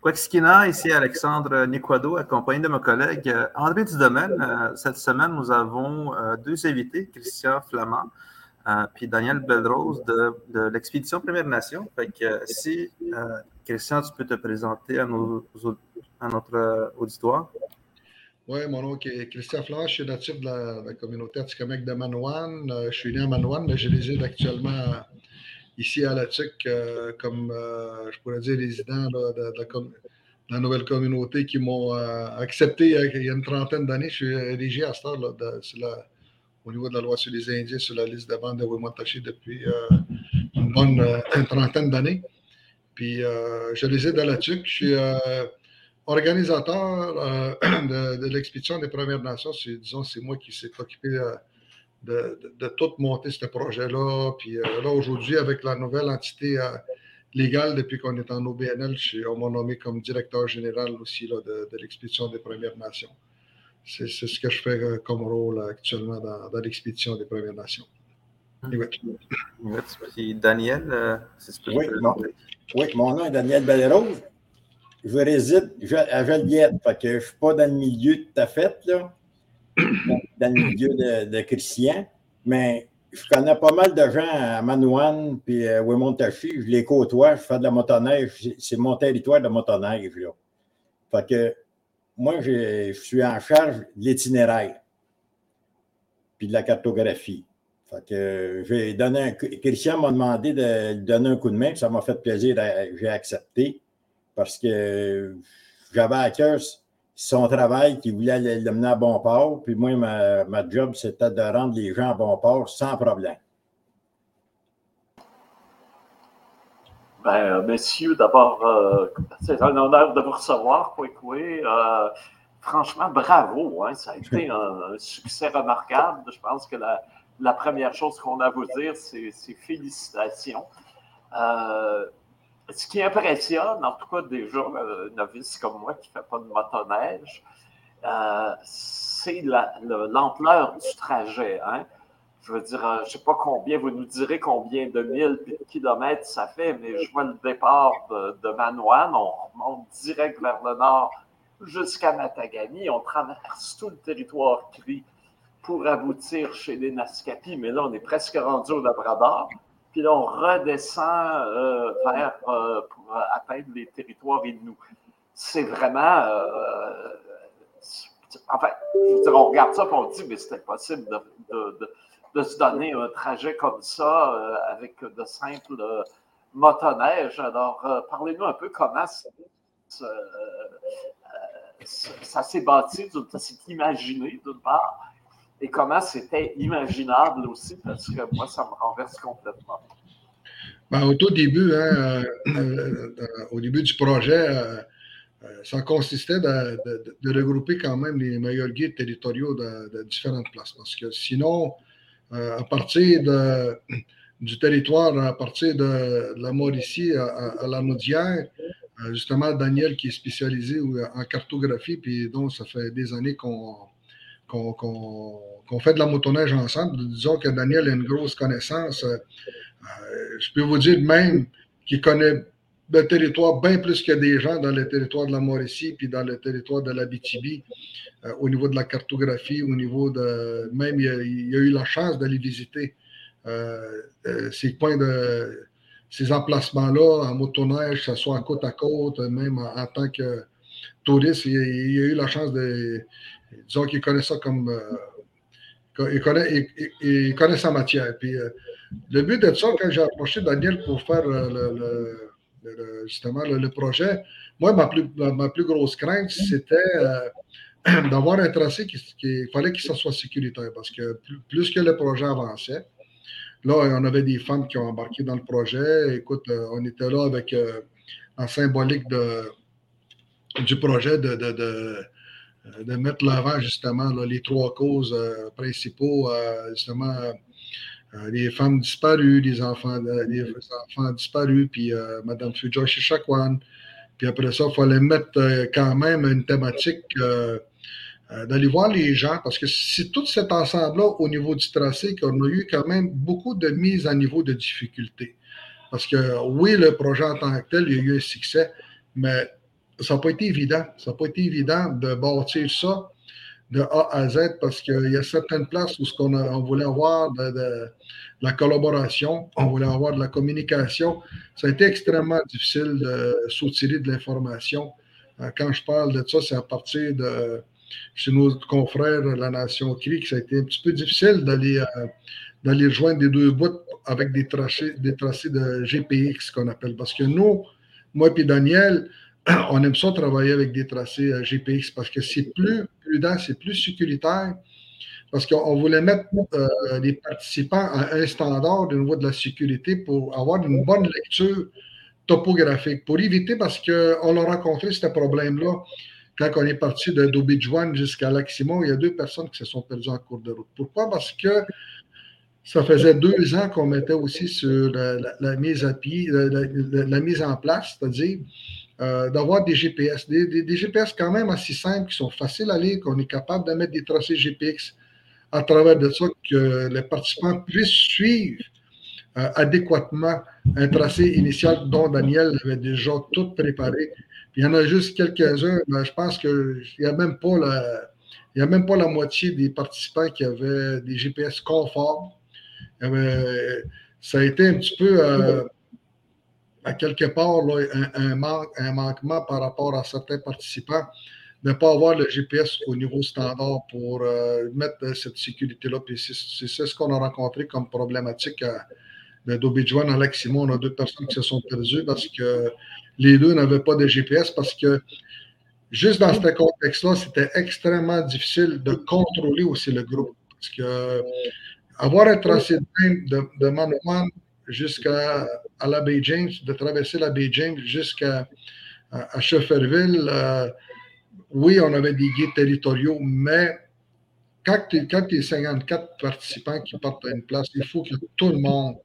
Quaxkina, ici Alexandre Niquado, accompagné de mon collègue André Dudomaine. Cette semaine, nous avons deux invités, Christian Flamand puis Daniel Belrose de, l'expédition Première Nation. Fait que si, Christian, tu peux te présenter à, nos, notre auditoire. Oui, mon nom est Christian Flamand, je suis natif de la, communauté Atikamekw de Manouane. Je suis né à Manouane, mais je réside actuellement ici à la TUC euh, comme, euh, je pourrais dire, résident de, la, nouvelle communauté qui m'ont euh, accepté il y a une trentaine d'années. Je suis érigé à ce au niveau de la loi sur les Indiens sur la liste de vente de Wimontashi depuis une bonne trentaine d'années. Puis je réside à la TUC. Je suis organisateur de, l'expédition des Premières Nations. Disons, c'est moi qui s'est occupé de, de, tout monter ce projet-là. Puis euh, là, aujourd'hui, avec la nouvelle entité euh, légale, depuis qu'on est en OBNL, on m'a nommé comme directeur général aussi là, de, l'expédition des Premières Nations. C'est ce que je fais euh, comme rôle actuellement dans, dans l'expédition des Premières Nations. Merci. Daniel, c'est ce que oui, mon, oui, mon nom est Daniel Bellerose. Je réside à Joliette, fait que je ne suis pas dans le milieu tout à fait, là dans le milieu de, Christian, mais je connais pas mal de gens à Manouane puis à Wimontashi. Je les côtoie, je fais de la motoneige. C'est mon territoire de motoneige. Moi, je suis en charge de l'itinéraire puis de la cartographie. Christian m'a demandé de lui donner un coup de main, ça m'a fait plaisir, j'ai accepté parce que j'avais à cœur son travail, qui voulait le mener à bon port. Puis moi, ma, ma job, c'était de rendre les gens à bon port sans problème. Ben, euh, messieurs, d'abord, euh, c'est un honneur de vous recevoir, Kwekwe. Euh, franchement, bravo. Hein, ça a été un, succès remarquable. Je pense que la, la première chose qu'on a à vous dire, c'est félicitations. Euh, ce qui impressionne, en tout cas déjà, un euh, novice comme moi qui ne fait pas de motoneige, euh, c'est l'ampleur du trajet. Hein. Je veux dire, euh, je ne sais pas combien, vous nous direz combien de milles et de kilomètres ça fait, mais je vois le départ de, de Manoine, on remonte direct vers le nord jusqu'à Matagami, on traverse tout le territoire CRI pour aboutir chez les Naskapi, mais là, on est presque rendu au Labrador puis là, on redescend euh, vers euh, pour atteindre les territoires nous. C'est vraiment. Euh, enfin, je veux dire, on regarde ça et on dit, mais c'était possible de, se donner un trajet comme ça avec de simples motoneiges. Alors, parlez-nous un peu comment ça, ça s'est bâti, ça s'est imaginé d'une part, et comment c'était imaginable aussi, parce que moi, ça me renverse complètement. Ben, au tout début, hein, euh, euh, au début du projet, euh, ça consistait de, regrouper quand même les meilleurs guides territoriaux de, différentes places. Parce que sinon, à partir du territoire, à partir de, la Mauricie à, la Naudière, justement, Daniel qui est spécialisé en cartographie, puis donc ça fait des années qu'on qu'on fait de la motoneige ensemble. Disons que Daniel a une grosse connaissance. Euh, euh, je peux vous dire même qu'il connaît le territoire bien plus que des gens dans le territoire de la Mauricie puis dans le territoire de la BTB euh, au niveau de la cartographie, au niveau de. Même, il a, eu la chance d'aller visiter ces points de. ces emplacements-là en motoneige, que ce soit côte à côte, même en, tant que touriste. Il, a eu la chance de disons qu'il connaît ça comme. Euh, il, connaît, il, connaît sa matière. Puis, euh, le but de ça, quand j'ai approché Daniel pour faire euh, le, justement le, projet, moi, ma plus, ma, plus grosse crainte, c'était d'avoir un tracé qui, qui fallait qu'il soit sécuritaire parce que plus, que le projet avançait, là, on avait des femmes qui ont embarqué dans le projet. Écoute, on était là avec un symbolique de, du projet de euh, de mettre l'avant justement les trois causes euh, principaux, euh, justement les femmes disparues, les enfants, les enfants disparus, puis Mme Fujoy Shishakwan. Puis après ça, il fallait mettre quand même une thématique d'aller voir les gens, parce que c'est tout cet ensemble-là au niveau du tracé qu'on a eu quand même beaucoup de mises à niveau de difficulté. Parce que oui, le projet en tant que tel, il y a eu un succès, mais ça n'a pas été évident. Ça n'a pas été évident de bâtir ça de A à Z parce qu'il y a certaines places où ce qu'on on voulait avoir de, la collaboration, on voulait avoir de la communication. Ça a été extrêmement difficile de soutirer de l'information. Euh, quand je parle de ça, c'est à partir de chez nos confrères de la Nation CRI ça a été un petit peu difficile d'aller euh, d'aller rejoindre des deux bouts avec des tracés, des tracés de GPX qu'on appelle. Parce que nous, moi et Daniel, on aime ça travailler avec des tracés euh, GPX parce que c'est plus prudent, c'est plus sécuritaire. Parce qu'on voulait mettre euh, les participants à un standard au niveau de la sécurité pour avoir une bonne lecture topographique, pour éviter, parce qu'on a rencontré ce problème-là quand on est parti de Juan jusqu'à Lac-Simon, il y a deux personnes qui se sont perdues en cours de route. Pourquoi? Parce que ça faisait deux ans qu'on mettait aussi sur la, mise à pied, la mise en place, c'est-à-dire euh, d'avoir des GPS, des, GPS quand même assez simples, qui sont faciles à lire, qu'on est capable de mettre des tracés GPX à travers de ça, que les participants puissent suivre euh, adéquatement un tracé initial dont Daniel avait déjà tout préparé. il y en a juste quelques-uns, mais je pense qu'il n'y a même pas la. A même pas la moitié des participants qui avaient des GPS conformes. ça a été un petit peu euh, à quelque part un, un, manquement par rapport à certains participants de ne pas avoir le GPS au niveau standard pour euh, mettre cette sécurité-là. c'est ce qu'on a rencontré comme problématique à, de à Simon. On a deux personnes qui se sont perdues parce que les deux n'avaient pas de GPS parce que juste dans ce contexte-là, c'était extrêmement difficile de contrôler aussi le groupe. Parce que avoir un tracé de, de, de jusqu'à la baie James, de traverser la baie James jusqu'à à, Schefferville. Euh, oui, on avait des guides territoriaux, mais quand il y a 54 participants qui partent à une place, il faut que tout le monde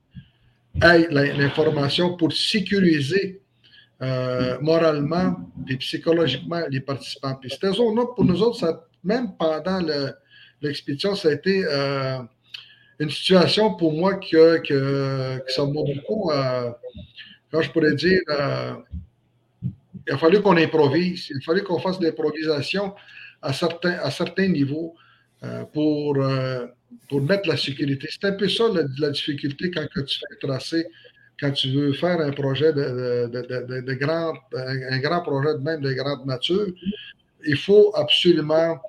ait l'information pour sécuriser euh, moralement et psychologiquement les participants. Puis cette zone-là, pour nous autres, ça, même pendant l'expédition, ça a été euh, une situation pour moi que, ça m'a beaucoup, euh, je pourrais dire, euh, il a fallu qu'on improvise, il a fallu qu'on fasse de l'improvisation à certains, à certains niveaux euh, pour, pour mettre la sécurité. C'est un peu ça la, difficulté quand tu fais tracer, quand tu veux faire un projet de, de, de, grand, un, grand projet de même de grande nature. Il faut absolument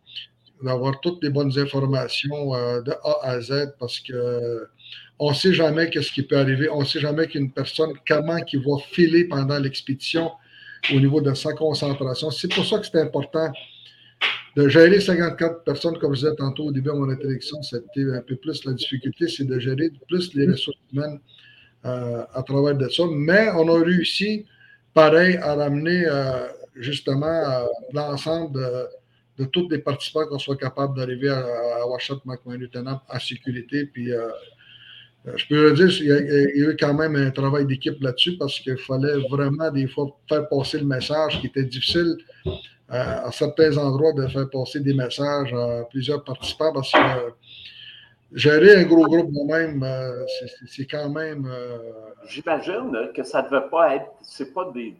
d'avoir toutes les bonnes informations euh, de A à Z parce que on ne sait jamais ce qui peut arriver. On ne sait jamais qu'une personne, comment qui va filer pendant l'expédition au niveau de sa concentration. C'est pour ça que c'est important de gérer 54 personnes, comme je disais tantôt au début de mon introduction. C'était un peu plus la difficulté, c'est de gérer plus les ressources humaines euh, à travers de ça. Mais on a réussi, pareil, à ramener euh, justement l'ensemble de de tous les participants qu'on soit capable d'arriver à, à Washat en sécurité. Puis, euh, euh, je peux le dire, il y, a, eu quand même un travail d'équipe là-dessus parce qu'il fallait vraiment des fois faire passer le message qui était difficile euh, à certains endroits de faire passer des messages à plusieurs participants parce que gérer un gros groupe de même, c'est quand même. J'imagine que ça ne devait pas être, c'est pas des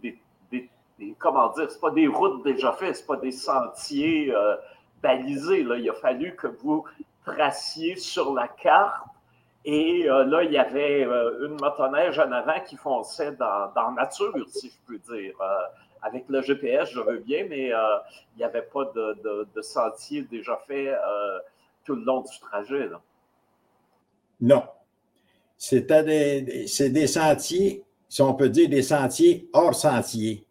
comment dire, c'est pas des routes déjà faites, c'est pas des sentiers euh, balisés. Il a fallu que vous traciez sur la carte. Et euh, là, il y avait euh, une motoneige en avant qui fonçait dans, dans nature, si je peux dire. avec le GPS, je veux bien, mais il n'y avait pas de, sentier déjà fait tout le long du trajet. Non. C'était des, des sentiers, si on peut dire des sentiers hors sentiers.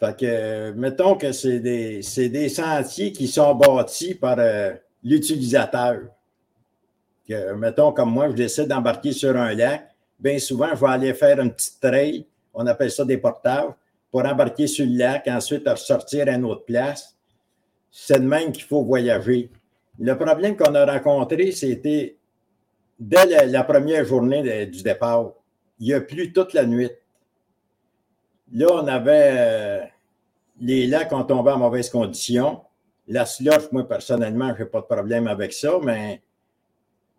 Fait que, mettons que c'est des, des, sentiers qui sont bâtis par euh, l'utilisateur. mettons, comme moi, je décide d'embarquer sur un lac. Bien souvent, je vais aller faire une petite trail, on appelle ça des portages, pour embarquer sur le lac, ensuite ressortir à une autre place. C'est de même qu'il faut voyager. Le problème qu'on a rencontré, c'était dès la, première journée du départ. Il a plu toute la nuit. Là, on avait euh, les lacs ont tombé en mauvaise condition. La slush, moi, personnellement, je n'ai pas de problème avec ça, mais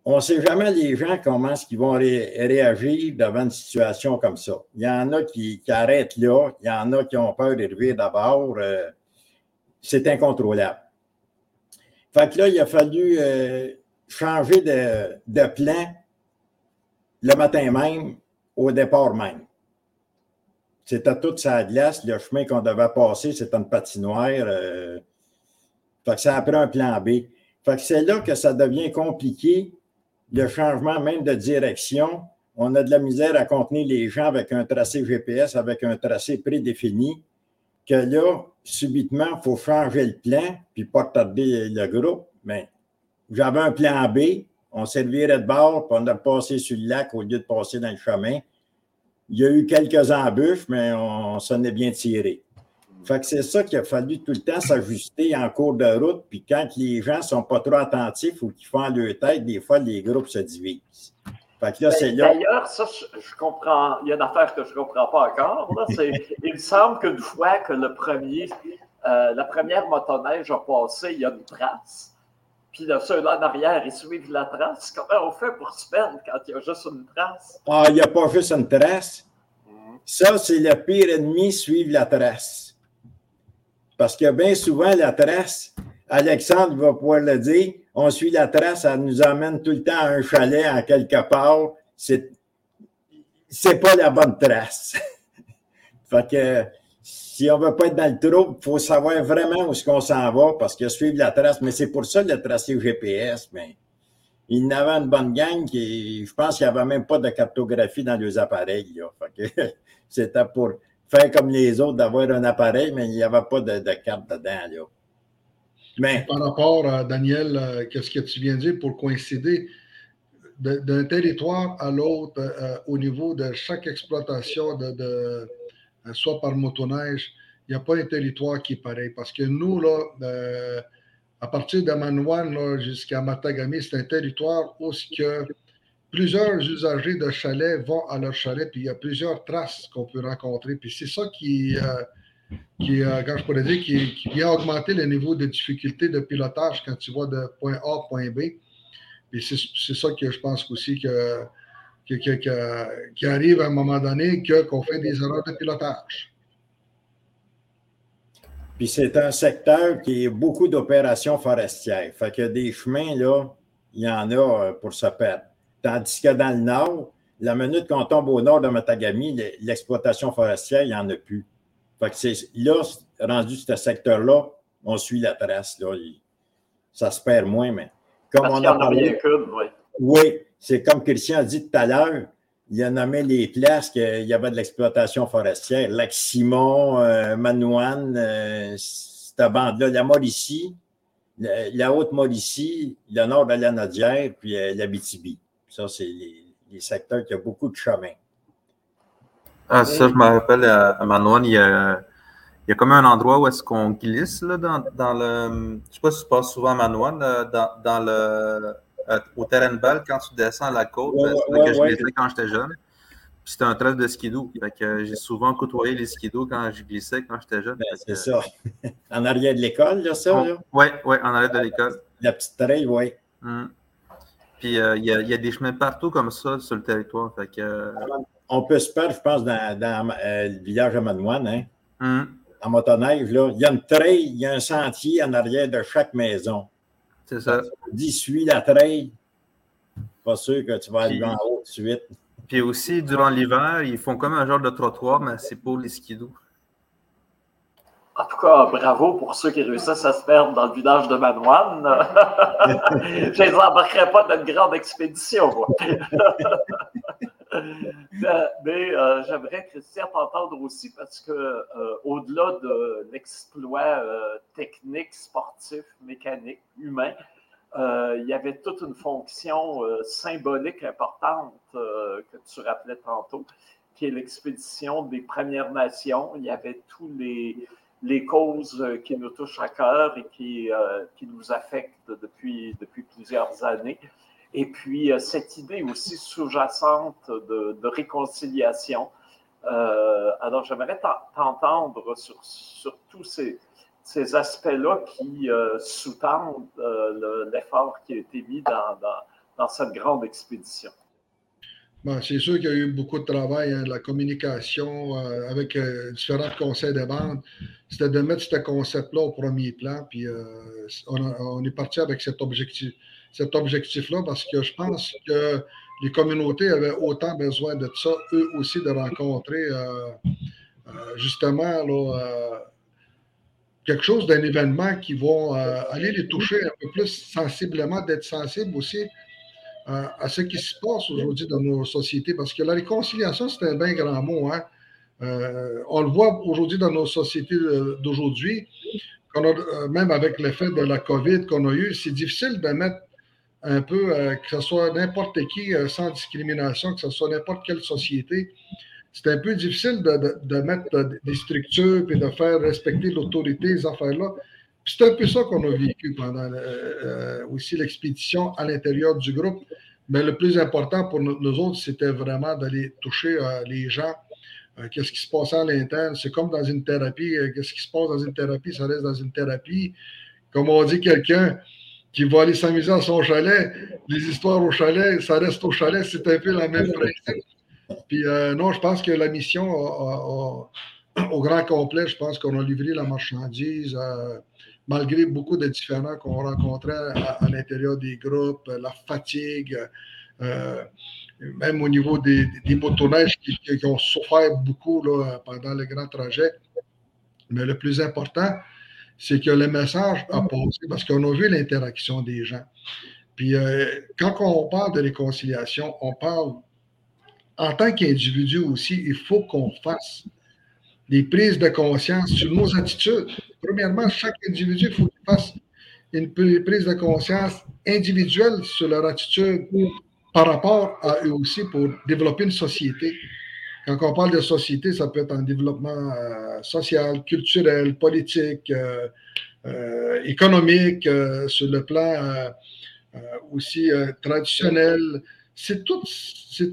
on ne sait jamais les gens comment ils vont réagir devant une situation comme ça. Il y en a qui, arrêtent là, il y en a qui ont peur d'arriver d'abord. Euh, c'est incontrôlable. Fait que là, il a fallu euh, changer de, de, plan le matin même, au départ même. C'était toute sa glace, le chemin qu'on devait passer, c'était une patinoire. Euh, fait que ça a pris un plan B. Fait que c'est là que ça devient compliqué le changement même de direction, on a de la misère à contenir les gens avec un tracé GPS, avec un tracé prédéfini, que là, subitement, il faut changer le plan, puis pas tarder le groupe. Mais j'avais un plan B, on servirait de bord, puis on a passé sur le lac au lieu de passer dans le chemin. Il y a eu quelques embûches, mais on s'en est bien tiré. C'est ça qu'il a fallu tout le temps s'ajuster en cours de route. Puis quand les gens ne sont pas trop attentifs ou qu'ils font leur tête, des fois, les groupes se divisent. Là, là. D'ailleurs, ça, je, comprends. Il y a une affaire que je ne comprends pas encore. il me semble qu'une fois que le premier, euh, la première motoneige a passé, il y a une trace. Puis là, ceux-là en arrière, ils suivent la trace. Comment on fait pour se perdre quand il y a juste une trace? Ah, il n'y a pas juste une trace. Mhm. Ça, c'est le pire ennemi, suivre la trace. Parce que bien souvent, la trace, Alexandre va pouvoir le dire, on suit la trace, elle nous emmène tout le temps à un chalet en quelque part. C'est, c'est pas la bonne trace. fait que si on veut pas être dans le trou, il faut savoir vraiment où est-ce qu'on s'en va parce que suivre la trace, mais c'est pour ça le tracé GPS, mais il n'avait une bonne gang qui, je pense qu'il n'y avait même pas de cartographie dans les appareils. C'était pour faire comme les autres, d'avoir un appareil, mais il n'y avait pas de, carte dedans. Mais... Par rapport à Daniel, euh, qu'est-ce que tu viens de dire pour coïncider d'un territoire à l'autre euh, au niveau de chaque exploitation, de, soit par motoneige, il n'y a pas un territoire qui est pareil. Parce que nous, là, à partir de Manouane jusqu'à Matagami, c'est un territoire où que plusieurs usagers de chalets vont à leur chalet, puis il y a plusieurs traces qu'on peut rencontrer. Puis c'est ça qui, euh, qui euh, dire, qui, vient augmenter le niveau de difficulté de pilotage quand tu vas de point A à point B. Et c'est ça que je pense aussi que, qui arrive à un moment donné qu'on fait des erreurs de pilotage. Puis c'est un secteur qui a beaucoup d'opérations forestières. Fait que des chemins, là, il y en a euh, pour se perdre. Tandis que dans le nord, la minute qu'on tombe au nord de Matagami, l'exploitation forestière, il n'y en a plus. Fait que c'est là, rendu ce secteur-là, on suit la trace. Là. ça se perd moins, mais comme on a parlé. oui, oui c'est comme Christian a dit tout à l'heure, il a nommé les places qu'il y avait de l'exploitation forestière. Lac-Simon, euh, Manouane, euh, cette bande-là, la Mauricie, la, Haute-Mauricie, le nord de la Nodière, puis euh, la BTB. Ça, c'est les, secteurs qui ont beaucoup de chemin. Ah, ça, je me rappelle à, Manoine, il y a, il y a comme un endroit où est-ce qu'on glisse là, dans, dans, le. Je ne sais pas si tu passes souvent à Manoine, dans, dans, le. Euh, au terrain de balle, quand tu descends à la côte, ouais, que je glissais quand j'étais jeune. Puis c'était un trait de skidoo. j'ai souvent côtoyé les skidos quand je glissais quand j'étais jeune. Ben, c'est ça. en arrière de l'école, là, ça? Oui, ouais, en arrière de l'école. La petite trail, oui. Hum. Puis euh, il y, a des chemins partout comme ça sur le territoire. Fait que, euh, On peut se perdre, je pense, dans, dans euh, le village de Manouane, hein? Hum. En motoneige, là. Il y a une treille, il y a un sentier en arrière de chaque maison. C'est ça. Dis, suis la treille. Pas sûr que tu vas aller en haut tout de suite. Puis aussi, durant l'hiver, ils font comme un genre de trottoir, mais c'est pour les skidoo. En tout cas, bravo pour ceux qui réussissent à se perdre dans le village de Manoine. je ne les embarquerai pas dans une grande expédition, mais euh, j'aimerais, Christian, t'entendre aussi parce que euh, au-delà de l'exploit technique, sportif, mécanique, humain, il y avait toute une fonction symbolique importante que tu rappelais tantôt, qui est l'expédition des Premières Nations. Il y avait tous les, les causes euh, qui nous touchent à cœur et qui, euh, qui nous affectent depuis, depuis plusieurs années. Et puis, euh, cette idée aussi sous-jacente de, réconciliation. alors, j'aimerais t'entendre sur, tous ces, aspects-là qui sous-tendent l'effort qui a été mis dans, cette grande expédition? c'est sûr qu'il y a eu beaucoup de travail, hein, la communication euh, avec euh, différents conseils de vente. C'était de mettre ce concept-là au premier plan. Puis euh, on, est parti avec cet objectif, cet objectif-là parce que je pense que les communautés avaient autant besoin de ça, eux aussi, de rencontrer justement quelque chose d'un événement qui va aller les toucher un peu plus sensiblement, d'être sensible aussi à, ce qui se passe aujourd'hui dans nos sociétés, parce que la réconciliation, c'est un bien grand mot. Hein. Euh, on le voit aujourd'hui dans nos sociétés d'aujourd'hui, euh, même avec l'effet de la COVID qu'on a eu, c'est difficile de mettre un peu, euh, que ce soit n'importe qui, sans discrimination, que ce soit n'importe quelle société. C'est un peu difficile de, mettre des structures et de faire respecter l'autorité, ces affaires-là. C'est un peu ça qu'on a vécu pendant euh, aussi l'expédition à l'intérieur du groupe. Mais le plus important pour nous, autres, c'était vraiment d'aller toucher euh, les gens. Euh, qu'est-ce qui se passe à l'interne? C'est comme dans une thérapie. Qu'est-ce qui se passe dans une thérapie? Ça reste dans une thérapie. Comme on dit, quelqu'un qui va aller s'amuser à son chalet, les histoires au chalet, ça reste au chalet, c'est un peu la même principe. Puis non, je pense que la mission, au grand complet, je pense qu'on a livré la marchandise malgré beaucoup de différends qu'on rencontrait à, l'intérieur des groupes, la fatigue, euh, même au niveau des, des motoneiges qui, ont souffert beaucoup pendant le grand trajet. Mais le plus important, c'est que le message a passé parce qu'on a vu l'interaction des gens. Puis euh, quand on parle de réconciliation, on parle en tant qu'individu aussi, il faut qu'on fasse des prises de conscience sur nos attitudes. Premièrement, chaque individu, il faut qu'il fasse une prise de conscience individuelle sur leur attitude par rapport à eux aussi pour développer une société. Quand on parle de société, ça peut être un développement euh, social, culturel, politique, euh, euh, économique, sur le plan aussi traditionnel. C'est tout,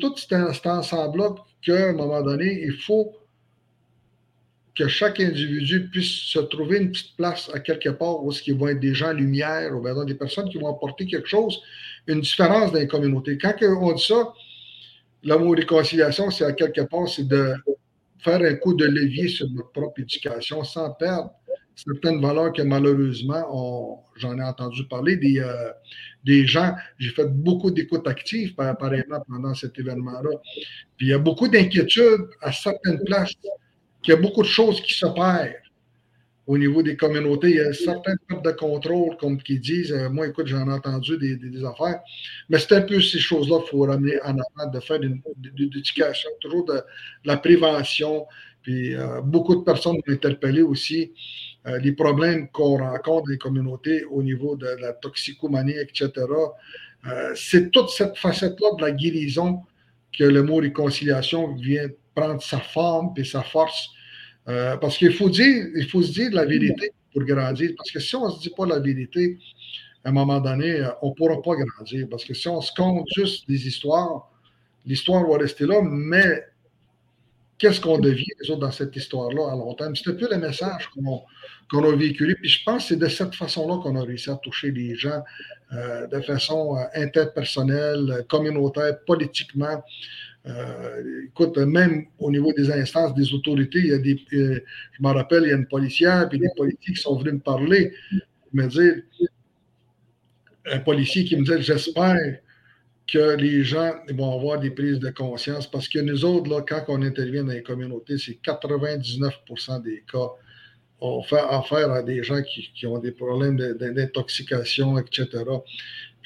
tout cet ensemble-là qu'à un moment donné, il faut que chaque individu puisse se trouver une petite place à quelque part où ce vont être des gens lumière, ou bien des personnes qui vont apporter quelque chose, une différence dans les communautés. Quand on dit ça, l'amour réconciliation, c'est à quelque part, c'est de faire un coup de levier sur notre propre éducation sans perdre certaines valeurs que malheureusement, j'en ai entendu parler, des, euh, des gens, j'ai fait beaucoup d'écoutes actives apparemment pendant cet événement-là. Puis il y a beaucoup d'inquiétudes à certaines places qu'il y a beaucoup de choses qui se perdent au niveau des communautés. Il y a certains types de contrôle, comme qui disent, euh, moi, écoute, j'en ai entendu des, affaires, mais c'est un peu ces choses-là qu'il faut ramener en avant, de faire une, éducation, toujours de, la prévention. Puis euh, beaucoup de personnes m'ont interpellé aussi euh, les problèmes qu'on rencontre dans les communautés au niveau de la toxicomanie, etc. c'est toute cette facette-là de la guérison que le mot réconciliation vient prendre sa forme et sa force. Euh, parce qu'il faut dire, il faut se dire la vérité pour grandir. Parce que si on ne se dit pas la vérité, à un moment donné, euh, on ne pourra pas grandir. Parce que si on se compte juste des histoires, l'histoire va rester là, mais qu'est-ce qu'on devient, les autres, dans cette histoire-là à long terme? C'est un peu le message qu'on a véhiculé. Puis je pense que c'est de cette façon-là qu'on a réussi à toucher les gens euh, de façon interpersonnelle, communautaire, politiquement. Euh, écoute, même au niveau des instances, des autorités, il y a des, euh, je me rappelle, il y a une policière et des politiques qui sont venus me parler, me dire, un policier qui me dit, j'espère que les gens vont avoir des prises de conscience parce que nous autres, là, quand on intervient dans les communautés, c'est 99% des cas. On fait affaire à des gens qui, qui ont des problèmes d'intoxication, etc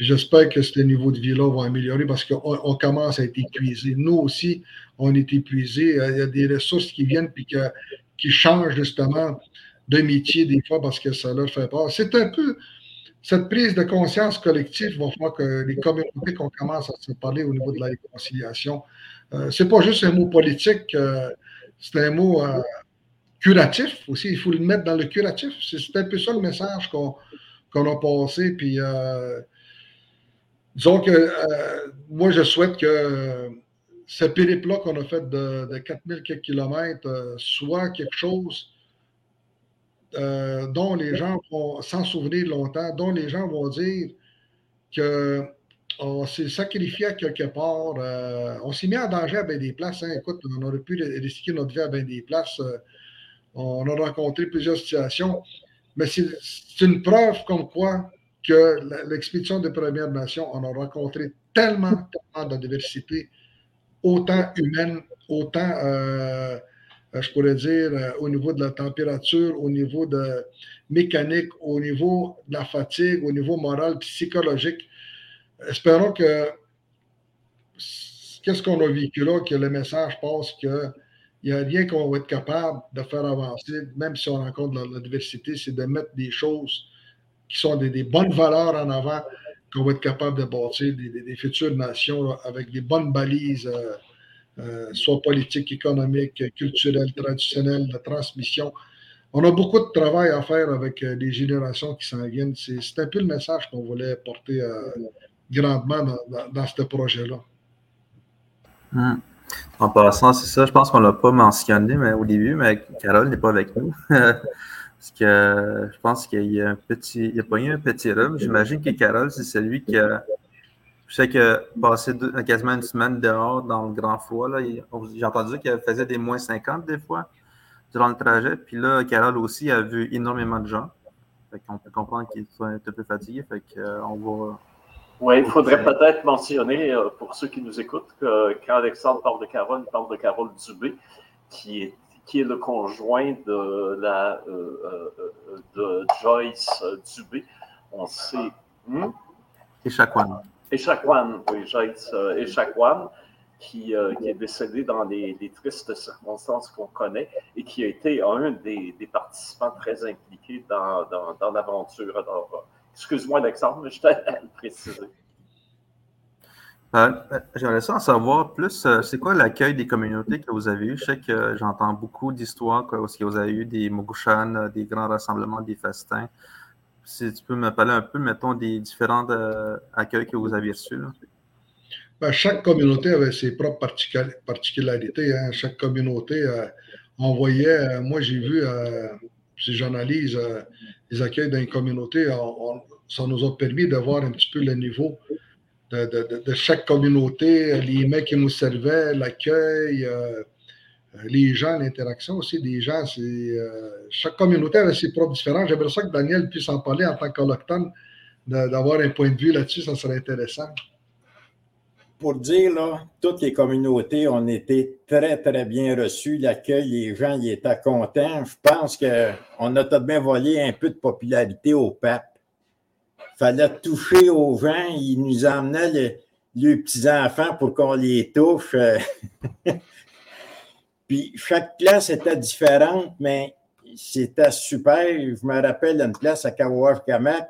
j'espère que ce niveau de vie-là va améliorer parce qu'on commence à être épuisé. Nous aussi, on est épuisé. Il y a des ressources qui viennent puis qui changent justement de métier des fois parce que ça leur fait peur. C'est un peu cette prise de conscience collective va faire que les communautés qu'on commence à se parler au niveau de la réconciliation. Euh, c'est pas juste un mot politique, euh, c'est un mot euh, curatif aussi. Il faut le mettre dans le curatif. C'est un peu ça le message qu'on a passé. Puis euh, Disons que euh, moi, je souhaite que ce périple-là qu'on a fait de, de 4000 quelques kilomètres euh, soit quelque chose euh, dont les gens vont s'en souvenir longtemps, dont les gens vont dire que on s'est sacrifié à quelque part. On s'est mis en danger à bien des places. Hein. Écoute, on aurait pu risquer notre vie à bien des places. On a rencontré plusieurs situations. Mais c'est une preuve comme quoi que l'expédition des Premières Nations, on a rencontré tellement, tellement de diversité, autant humaine, autant, euh, je pourrais dire, au niveau de la température, au niveau de mécanique, au niveau de la fatigue, au niveau moral, psychologique. Espérons que qu'est-ce qu'on a vécu là, que le message passe qu'il n'y a rien qu'on va être capable de faire avancer, même si on rencontre la, la diversité, c'est de mettre des choses qui sont des, bonnes valeurs en avant qu'on va être capable de bâtir des, futures nations avec des bonnes balises, euh, euh, soit politiques, économiques, culturelles, traditionnelles, de transmission. On a beaucoup de travail à faire avec euh, les générations qui s'en viennent. C'est un peu le message qu'on voulait porter grandement dans, ce projet-là. Hmm. En passant, c'est ça, je pense qu'on ne l'a pas mentionné mais, au début, mais Carole n'est pas avec nous. Parce que je pense qu'il y a un petit. Il a pas eu un petit rhume. J'imagine que Carole, c'est celui qui a. Je sais que passé quasiment une semaine dehors dans le grand froid, j'ai entendu qu'elle faisait des moins 50 des fois durant le trajet. Puis là, Carole aussi a vu énormément de gens. Fait qu'on peut comprendre qu'il est un peu fatigué. Euh, oui, il faudrait peut-être mentionner, euh, pour ceux qui nous écoutent, que quand Alexandre parle de Carole, il parle de Carole Dubé, qui est, qui est le conjoint de, la, euh, euh, de Joyce Dubé. On sait. Hmm? Échaquan, oui, Joyce Échaquan, qui, qui, est décédé dans les, tristes circonstances qu'on connaît et qui a été un des, des participants très impliqués dans, dans, dans l'aventure. Alors, Excuse-moi, Alexandre, mais je t'ai précisé. Euh, euh, j'aimerais en savoir plus. Euh, c'est quoi l'accueil des communautés que vous avez eu? Je sais que j'entends beaucoup d'histoires où vous avez eu des Mogushan, des grands rassemblements, des festins. Si tu peux me parler un peu, mettons, des différents accueils que vous avez reçus. Ben, chaque communauté avait ses propres particularités. Hein. Chaque communauté, on voyait, moi j'ai vu, si j'analyse les accueils dans les communautés, ça nous a permis de voir un petit peu le niveau de, chaque communauté, les mecs qui nous servaient, l'accueil, euh, les gens, l'interaction aussi des gens. Euh, chaque communauté avait ses propres différences. J'aimerais ça que Daniel puisse en parler en tant qu'alloctone, d'avoir un point de vue là-dessus, ça serait intéressant. Pour dire, là, toutes les communautés ont été très, très bien reçues. L'accueil, les gens y étaient contents. Je pense qu'on a tout de même volé un peu de popularité au pape fallait toucher aux gens. Ils nous emmenaient les, petits-enfants pour qu'on les touche. Puis chaque classe était différente, mais c'était super. Je me rappelle d'une place à Kawash-Kamak.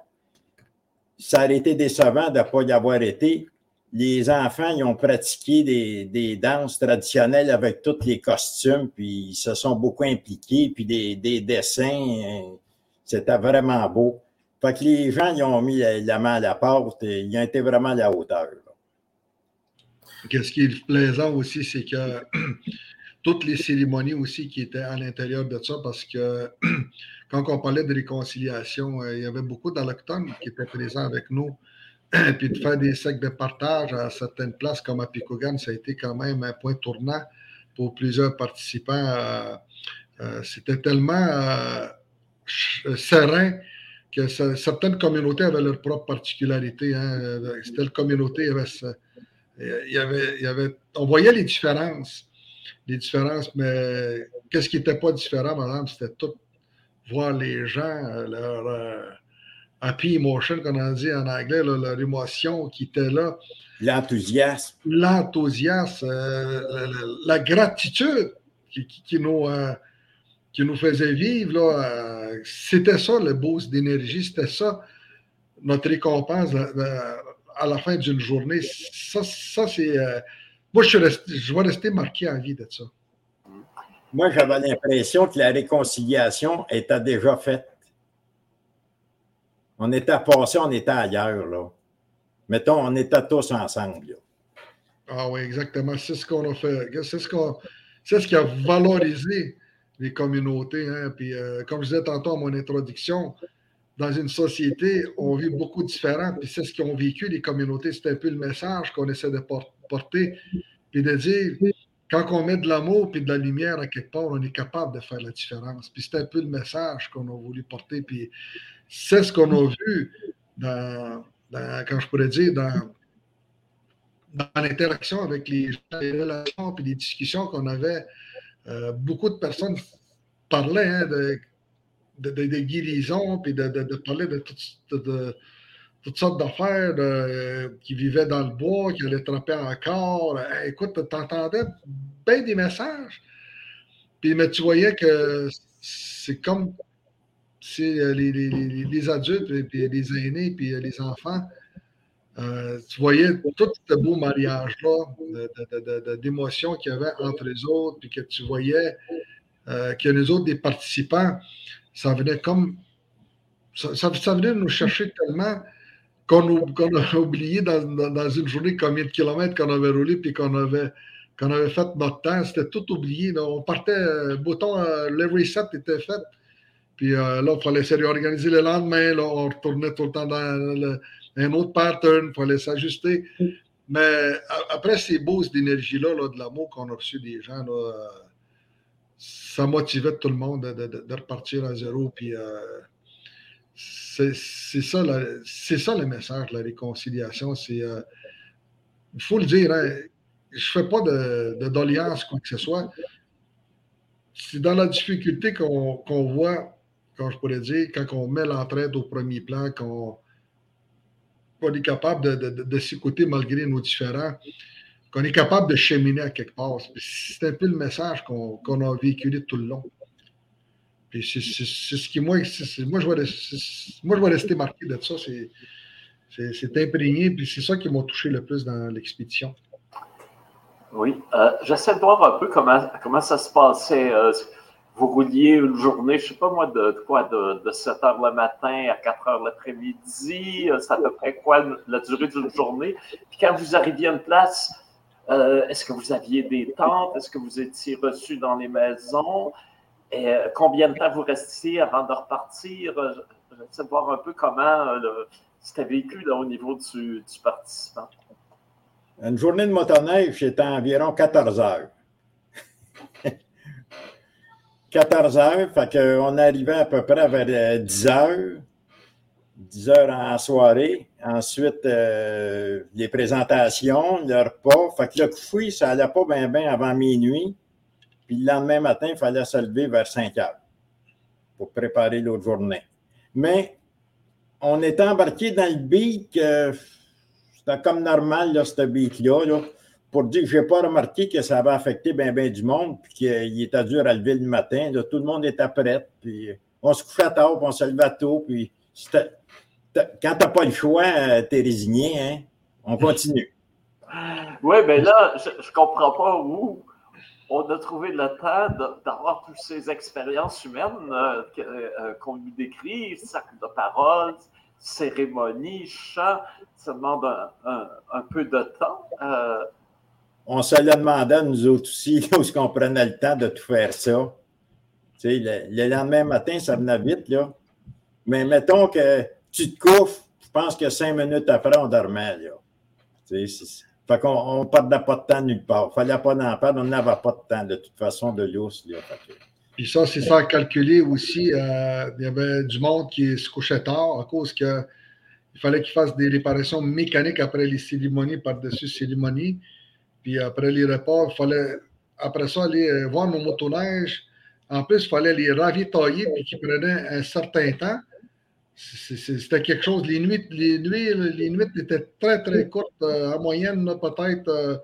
Ça aurait été décevant de ne pas y avoir été. Les enfants, ils ont pratiqué des, danses traditionnelles avec tous les costumes, puis ils se sont beaucoup impliqués, puis des, des dessins. C'était vraiment beau. Fait que les gens, ils ont mis la, main à la porte et ils ont été vraiment à la hauteur. Qu'est-ce qui est plaisant aussi, c'est que toutes les cérémonies aussi qui étaient à l'intérieur de ça, parce que quand on parlait de réconciliation, euh, il y avait beaucoup d'allochtones qui étaient présents avec nous. Puis de faire des sacs de partage à certaines places comme à Picogan, ça a été quand même un point tournant pour plusieurs participants. Euh, euh, c'était tellement serein que certaines communautés avaient leur propre particularité. Hein. Telle communauté, il y, avait, il, y avait, on voyait les différences. Les différences, mais qu'est-ce qui n'était pas différent, madame? C'était tout voir les gens, leur euh, happy emotion, comme on dit en anglais, leur émotion qui était là. L'enthousiasme. L'enthousiasme, euh, la, gratitude qui, qui, nous. Euh, qui nous faisait vivre, là, euh, c'était ça le boost d'énergie, c'était ça notre récompense à la fin d'une journée. Ça, ça c'est. Euh, moi, je, je vais rester marqué en vie de ça. Moi, j'avais l'impression que la réconciliation était déjà faite. On était passé, on était ailleurs, là. Mettons, on était tous ensemble. Ah oui, exactement. C'est ce qu'on a fait. C'est ce, qu'on, c'est ce qui a valorisé les communautés. Hein. Puis, euh, comme je disais tantôt à mon introduction, dans une société, on vit beaucoup différent. Puis c'est ce qu'ont vécu les communautés. C'est un peu le message qu'on essaie de porter. Puis de dire, quand on met de l'amour et de la lumière à quelque part, on est capable de faire la différence. Puis c'est un peu le message qu'on a voulu porter. Puis c'est ce qu'on a vu dans, quand je pourrais dire, dans, l'interaction avec les les relations et les discussions qu'on avait. Euh, beaucoup de personnes parlaient hein, de, de, puis de, parler de, toutes sortes d'affaires qui vivaient dans le bois, qui allaient tremper encore. écoute, tu entendais bien des messages. Puis, mais tu voyais que c'est comme si euh, les, les, adultes, puis les aînés, puis les enfants, euh, tu voyais tout ce beau mariage-là d'émotions qu'il y avait entre les autres, puis que tu voyais euh, que les autres, des participants, ça venait comme. Ça, venait nous chercher tellement qu'on a oublié dans, une journée combien de kilomètres qu'on avait roulé puis qu'on avait, avait fait notre temps. C'était tout oublié. On partait, le euh, bouton, euh, le reset était fait. Puis euh, là, il fallait se réorganiser le lendemain. Là, on retournait tout le temps dans un autre pattern. Il fallait s'ajuster. Mais après ces beaux d'énergie-là, là, de l'amour qu'on a reçu des gens, là, ça motivait tout le monde de, repartir à zéro. Puis euh, c'est ça, ça le message de la réconciliation. Euh, il faut le dire, hein, je ne fais pas de, d'alliance, quoi que ce soit. C'est dans la difficulté qu'on, voit, quand je pourrais dire, quand on met l'entraide au premier plan, qu'on, qu'on est capable de, s'écouter malgré nos différends qu'on est capable de cheminer à quelque part. C'est un peu le message qu'on a véhiculé tout le long. Puis c'est ce qui, moi, moi je, vais, moi, je rester marqué de ça. C'est imprégné, puis c'est ça qui m'a touché le plus dans l'expédition. Oui, euh, j'essaie de voir un peu comment, comment ça se passait. Euh, vous rouliez une journée, je ne sais pas moi, de, quoi, de, 7 heures le matin à 4 heures l'après-midi. Euh, c'est à peu près quoi la durée d'une journée. Puis quand vous arriviez à une place, euh, est-ce que vous aviez des tentes? Est-ce que vous étiez reçu dans les maisons? Euh, combien de temps vous restiez avant de repartir? J'essaie de voir un peu comment c'était vécu au niveau du, participant. Une journée de motoneige, c'était environ 14 heures. 14 heures, fait qu'on arrivait à peu près vers 10 heures. 10 heures en soirée. Ensuite, euh, les présentations, le repas. Fait que le fouille, ça allait pas bien bien avant minuit. Puis le lendemain matin, il fallait se lever vers 5 heures pour préparer l'autre journée. Mais on était embarqué dans le beat, c'était comme normal, là, ce beat-là, pour dire que je n'ai pas remarqué que ça avait affecté bien bien du monde, puis qu'il était dur à lever le matin. tout le monde était prêt, puis on se couchait tard, puis on se levait tôt, puis quand tu n'as pas le choix, euh, tu es résigné. Hein? On continue. Oui, mais là, je ne comprends pas où on a trouvé le temps d'avoir toutes ces expériences humaines euh, euh, qu'on nous décrit, sac de parole, cérémonie, chant. Ça demande un, peu de temps. On se le demandait, nous autres aussi, où est-ce qu'on prenait le temps de tout faire ça. Tu sais, le, le, lendemain matin, ça venait vite, là. Mais mettons que tu te couches, je pense que cinq minutes après, on dormait. Là. Fait qu'on ne perdait pas de temps nulle part. Il fallait pas en perdre, on n'avait pas de temps de toute façon de lousse. Là. Puis ça, c'est ça à calculer aussi. Euh, il y avait du monde qui se couchait tard à cause qu'il fallait qu'ils fassent des réparations mécaniques après les cérémonies, par-dessus cérémonies. Puis après les repas, il fallait, après ça, aller euh, voir nos motoneiges. En plus, il fallait les ravitailler, puis qui prenaient un certain temps. C'était quelque chose. Les nuits, les, nuits, les nuits étaient très, très courtes. Euh, en moyenne, peut-être, euh,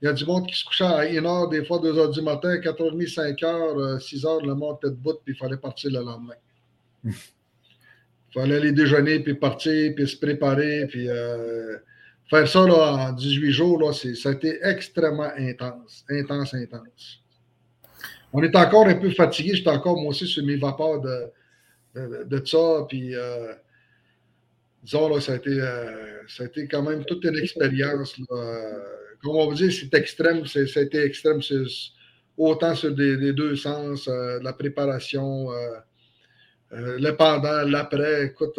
il y a du monde qui se couchait à 1 heure, des fois 2 h du matin, 4h30, 5 h, 6 h, le monde était debout, puis il fallait partir le lendemain. il fallait aller déjeuner, puis partir, puis se préparer, puis euh, faire ça là, en 18 jours, là, ça a été extrêmement intense. Intense, intense. On est encore un peu fatigué. J'étais encore, moi aussi, sur mes vapeurs de de, ça. Puis, euh, disons, là, ça, a été, euh, ça a été quand même toute une expérience. Comme on va dire, c'est extrême. Ça a été extrême autant sur des, deux sens, euh, la préparation. le pendant, l'après, écoute,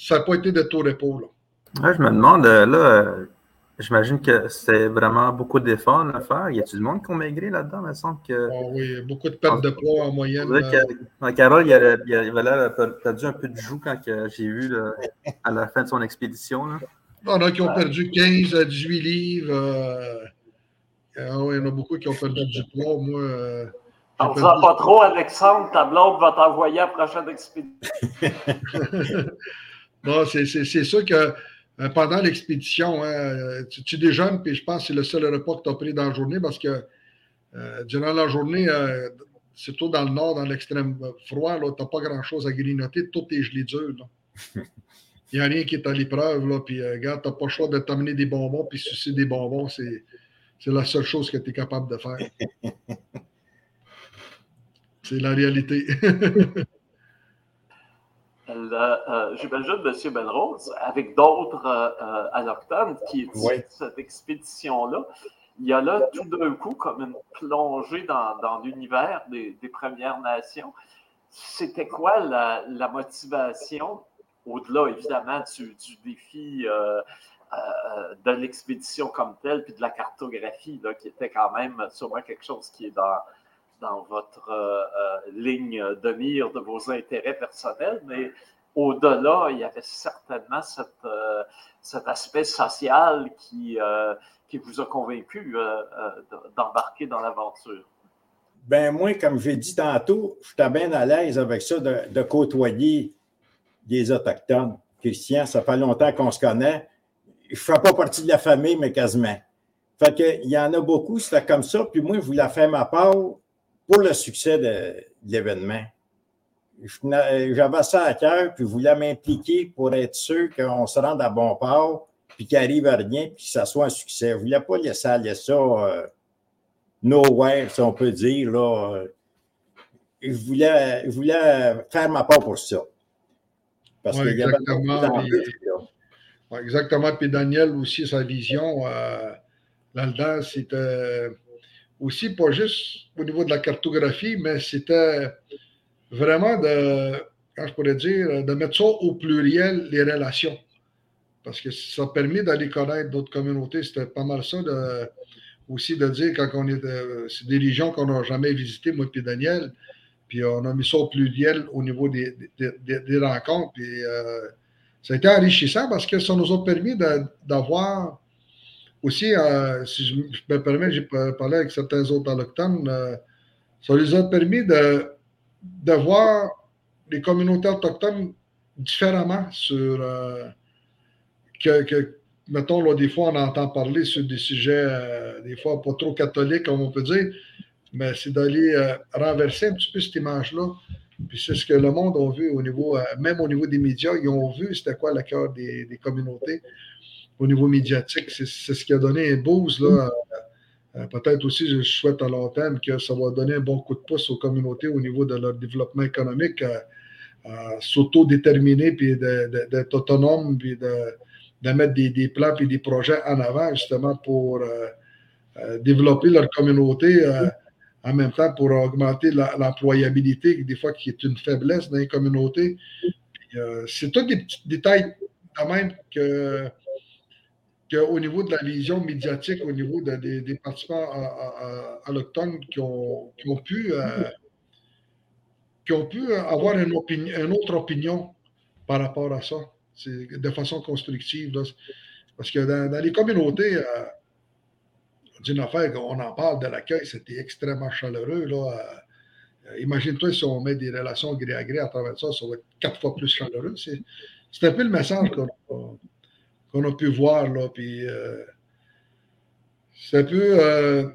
ça n'a pas été de tout repos. Là. je me demande, là, J'imagine que c'est vraiment beaucoup d'efforts à faire. Y a-t-il du monde qui ont maigri là-dedans? Il me semble que. Oh oui, beaucoup de pertes de poids en moyenne. Euh... Carole, il avait, il avait perdu un peu de joue quand j'ai vu à la fin de son expédition. Là. Il y en a qui ont perdu 15 à 18 livres. Euh... Ah oui, il y en a beaucoup qui ont perdu du poids. Moi. Euh... On ne pas trop, Alexandre. Ta blonde va t'envoyer à la prochaine expédition. non, c'est sûr que euh, pendant l'expédition, hein, euh, tu, déjeunes, puis je pense que c'est le seul repas que tu as pris dans la journée parce que euh, durant la journée, surtout dans le nord, dans l'extrême froid, tu n'as pas grand-chose à grignoter, tout est gelé dur. Il n'y a rien qui est à l'épreuve. Puis, regarde, tu n'as pas le choix de t'amener des bonbons, puis sucer des bonbons, c'est, c'est la seule chose que tu es capable de faire. c'est la réalité. euh, j'imagine M. Belrose, avec d'autres euh, euh, qui étudient cette expédition-là, il y a là tout d'un coup comme une plongée dans, dans l'univers des, des, Premières Nations. C'était quoi la, la motivation, au-delà évidemment du, du défi euh, euh, de l'expédition comme telle, puis de la cartographie, là, qui était quand même sûrement quelque chose qui est dans, dans votre euh, euh, ligne de mire de vos intérêts personnels, mais au-delà, il y avait certainement euh, cet aspect social qui, qui vous a convaincu d'embarquer dans l'aventure. Ben moi, comme j'ai dit tantôt, je suis bien à l'aise avec ça de, côtoyer des Autochtones. Christian, ça fait longtemps qu'on se connaît. Je ne fais pas partie de la famille, mais quasiment. Fait que, il y en a beaucoup, c'était comme ça. Puis moi, je voulais faire ma part pour le succès de, l'événement. J'avais ça à cœur, puis je voulais m'impliquer pour être sûr qu'on se rende à bon port, puis qu'il arrive à rien, puis que ça soit un succès. Je ne voulais pas laisser aller ça euh, nowhere, si on peut dire. Là. Je, voulais, je voulais faire ma part pour ça. Parce ouais, exactement. Puis, ouais, exactement. Puis Daniel aussi, sa vision euh, là-dedans, c'était aussi pas juste au niveau de la cartographie, mais c'était vraiment de, je pourrais dire, de mettre ça au pluriel, les relations. Parce que ça a permis d'aller connaître d'autres communautés. C'était pas mal ça de, aussi de dire quand on est c'est des régions qu'on n'a jamais visitées, moi et Daniel. Puis on a mis ça au pluriel au niveau des, des, des rencontres. Puis euh, ça a été enrichissant parce que ça nous a permis d'avoir aussi, euh, si je, me permets, j'ai parlé avec certains autres autochtones, euh, ça les a permis de, voir les communautés autochtones différemment sur euh, que, mettons, là, des fois, on entend parler sur des sujets, des fois, pas trop catholiques, comme on peut dire, mais c'est d'aller renverser un petit peu cette image-là. Puis c'est ce que le monde a vu au niveau, même au niveau des médias, ils ont vu c'était quoi le cœur des communautés au niveau médiatique. C'est ce qui a donné un boost. Là, euh, Peut-être aussi, je souhaite à long terme que ça va donner un bon coup de pouce aux communautés au niveau de leur développement économique, à, s'auto-déterminer, puis d'être autonome, puis de, de mettre des, des, plans et des projets en avant, justement, pour euh, euh, développer leur communauté, en même temps pour augmenter l'employabilité, des fois qui est une faiblesse dans les communautés. C'est tous des petits détails quand même que qu'au niveau de la vision médiatique, au niveau des participants à, l'octone qui ont, pu, euh, qui ont pu avoir une, une, autre opinion par rapport à ça, de façon constructive. Parce que dans, les communautés, euh, d'une affaire, on en parle de l'accueil, c'était extrêmement chaleureux. Euh, imagine-toi si on met des relations gré à gré à travers ça, ça va être quatre fois plus chaleureux. C'est un peu le message qu'on qu'on a pu voir. Là, puis, euh, c'est un peu. Euh,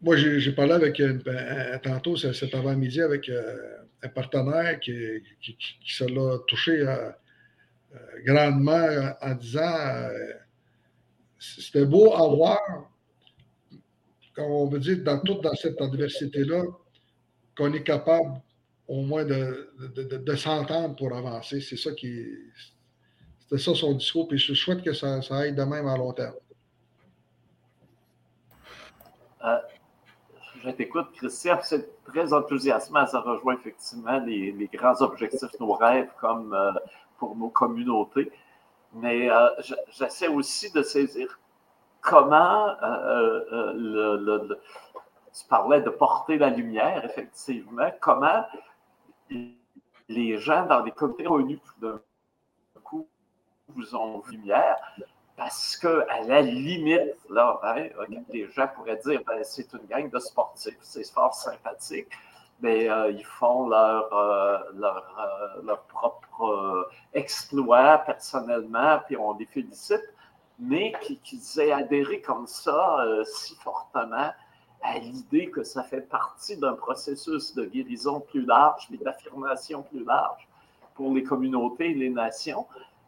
moi, j'ai parlé avec ben, tantôt, cet avant-midi, avec euh, un partenaire qui, qui, qui, se l'a touché grandement en, disant c'était beau à voir, quand on veut dire, dans toute dans cette adversité-là, qu'on est capable au moins de, de, de s'entendre pour avancer. C'est ça qui c'était ça son discours, puis je souhaite que ça, aille de même à long terme. Euh, je t'écoute, Christian, c'est très enthousiasmant. Ça rejoint effectivement les, grands objectifs, nos rêves comme euh, pour nos communautés. Mais euh, j'essaie aussi de saisir comment le, tu parlais de porter la lumière, effectivement, comment les gens dans les communautés d'un coup vous ont lumière, parce qu'à la limite, là, hein, les gens pourraient dire ben, c'est une gang de sportifs, c'est fort sympathique, mais euh, ils font leur, euh, leur, euh, propre exploit personnellement, puis on les félicite, mais qu'ils aient adhéré comme ça si fortement à l'idée que ça fait partie d'un processus de guérison plus large, mais d'affirmation plus large pour les communautés et les nations.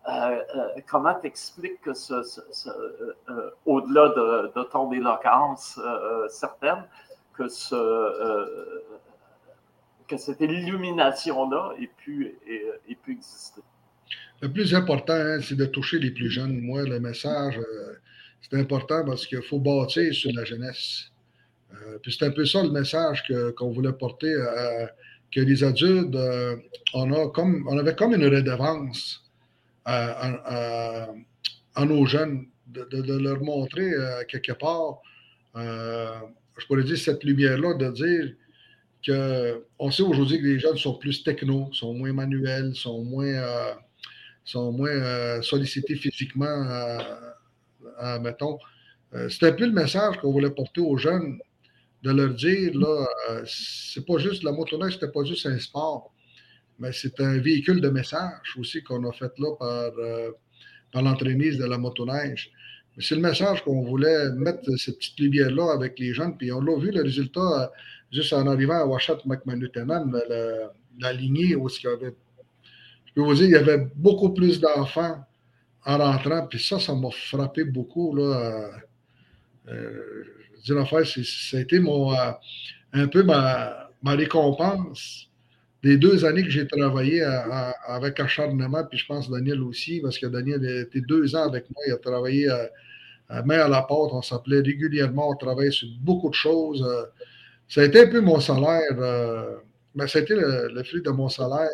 Euh, euh, comment t'expliques que euh, au-delà de, ton éloquence certaine, que, ce, que cette illumination-là ait pu, exister? Le plus important, hein, c'est de toucher les plus jeunes. Moi, le message, c'est important parce qu'il faut bâtir sur la jeunesse. puis c'est un peu ça le message qu'on voulait porter, que les adultes, on, on avait comme une redevance à, nos jeunes, de, leur montrer euh, quelque part, euh, je pourrais dire cette lumière-là, de dire qu'on sait aujourd'hui que les jeunes sont plus techno, sont moins manuels, sont moins, euh, sont moins sollicités physiquement, mettons. c'est un peu le message qu'on voulait porter aux jeunes, de leur dire, là, c'est pas juste la motoneige, c'était pas juste un sport mais c'est un véhicule de message aussi qu'on a fait là par, euh, par l'entremise de la motoneige. C'est le message qu'on voulait mettre cette petite lumière-là avec les jeunes. Puis on l'a vu, le résultat, euh, juste en arrivant à Washat McManutenan, la, la, lignée où il y avait. Je peux vous dire, il y avait beaucoup plus d'enfants en rentrant. Puis ça, ça m'a frappé beaucoup. Là. Euh, je veux dire, ça a été mon, un peu ma, ma récompense des deux années que j'ai travaillé avec acharnement, puis je pense Daniel aussi, parce que Daniel était deux ans avec moi, il a travaillé à, main à la porte, on s'appelait régulièrement, on travaillait sur beaucoup de choses. Euh, ça a été un peu mon salaire, euh, mais ça a été le, fruit de mon salaire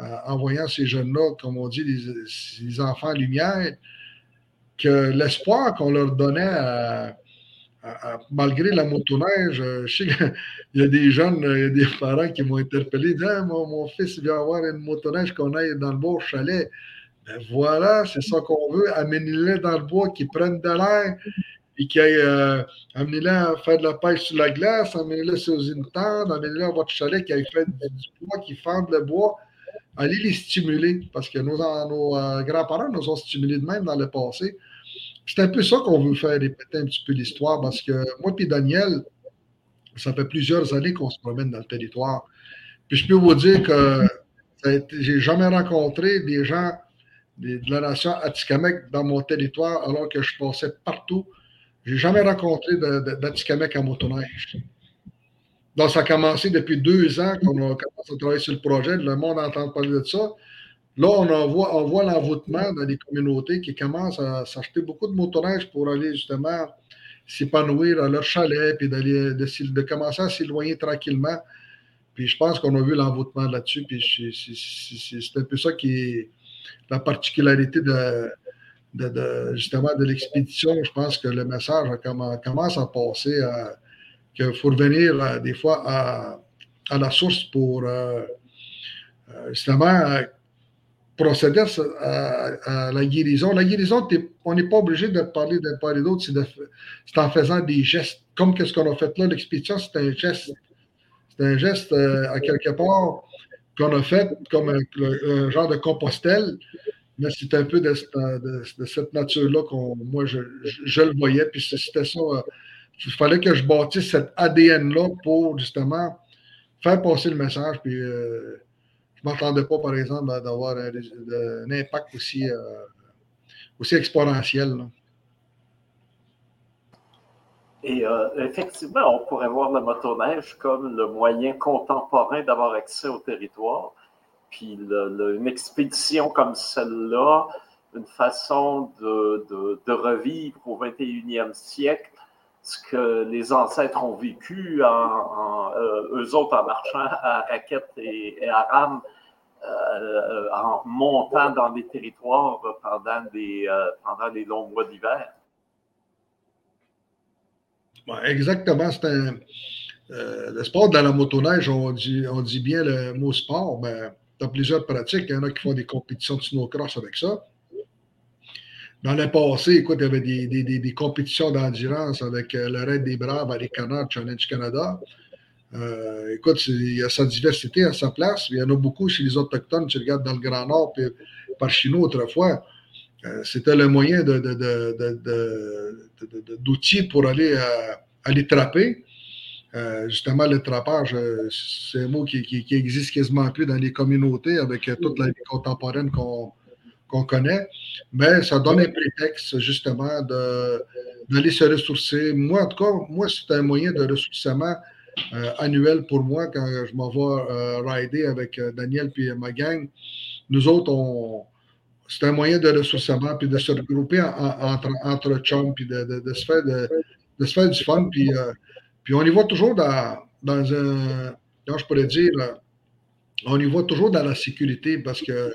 euh, en voyant ces jeunes-là, comme on dit, les, enfants lumière, que l'espoir qu'on leur donnait à malgré la motoneige, euh, je sais qu'il y a des jeunes, il y a des parents qui m'ont interpellé, disent ah, mon, fils vient avoir une motoneige qu'on aille dans le bois au chalet. Ben voilà, c'est ça qu'on veut. Amenez-les dans le bois, qu'ils prennent de l'air et qu'ils euh, amenez-les à faire de la pêche sur la glace, amenez-les sur une tente, amenez-les à votre chalet qui aillent faire du bois, qui fendent le bois. Allez les stimuler parce que nos, euh, grands-parents nous ont stimulés de même dans le passé. C'est un peu ça qu'on veut faire, répéter un petit peu l'histoire, parce que moi et Daniel, ça fait plusieurs années qu'on se promène dans le territoire. Puis je peux vous dire que j'ai jamais rencontré des gens de la nation Atikamekw dans mon territoire alors que je passais partout. J'ai jamais rencontré d'Atikamekw à motoneige. Donc, ça a commencé depuis deux ans qu'on a commencé à travailler sur le projet. Le monde entend parler de ça. Là, on, voit, l'envoûtement dans les communautés qui commencent à s'acheter beaucoup de motoneiges pour aller justement s'épanouir à leur chalet, puis d'aller, de, commencer à s'éloigner tranquillement. Puis je pense qu'on a vu l'envoûtement là-dessus, puis c'est un peu ça qui est la particularité de, justement de l'expédition. Je pense que le message commence à passer qu'il faut revenir euh, des fois à, la source pour euh, euh, justement procéder à, la guérison. La guérison, on n'est pas obligé de parler d'un part et d'autre, c'est en faisant des gestes. Comme ce qu'on a fait là, l'expédition, c'est un geste. C'est un geste euh, à quelque part qu'on a fait comme un, genre de compostelle, mais c'est un peu de, cette nature-là qu'on moi je, le voyais. Puis c'était ça. Euh, il fallait que je bâtisse cet ADN-là pour justement faire passer le message. Puis euh, je ne m'attendais pas, par exemple, d'avoir un, impact aussi, euh, aussi exponentiel. Et euh, effectivement, on pourrait voir la motoneige comme le moyen contemporain d'avoir accès au territoire. Puis une expédition comme celle-là, une façon de, de, revivre au 21e siècle ce que les ancêtres ont vécu, en, eux autres en marchant à raquettes et, à rames, en montant dans des territoires pendant, des, pendant les longs mois d'hiver. exactement. C'est le sport de la motoneige, on dit, on dit bien le mot sport. Ben, dans plusieurs pratiques. Il y en a qui font des compétitions de snowcross avec ça. Dans le passé, écoute, il y avait des, des, des, compétitions d'endurance avec euh, le Raid des Braves à Canards, Challenge Canada. Euh, écoute, il y a sa diversité à sa place. Il y en a beaucoup chez les Autochtones. Tu regardes dans le Grand Nord, puis par chez nous autrefois. Euh, c'était le moyen d'outils pour aller, aller trapper. Euh, justement, le trapage, euh, c'est un mot qui, qui, existe quasiment plus dans les communautés avec euh, toute la vie contemporaine qu'on connaît. Mais ça donne un prétexte, justement, d'aller se ressourcer. Moi, en tout cas, moi, c'est un moyen de ressourcement annuel pour moi quand je m'en vais rider avec Daniel et ma gang. Nous autres, c'est un moyen de ressourcement puis de se regrouper entre, entre chums puis de, se faire du fun. Puis, puis on y voit toujours dans, un, je pourrais dire, on y voit toujours dans la sécurité parce que euh,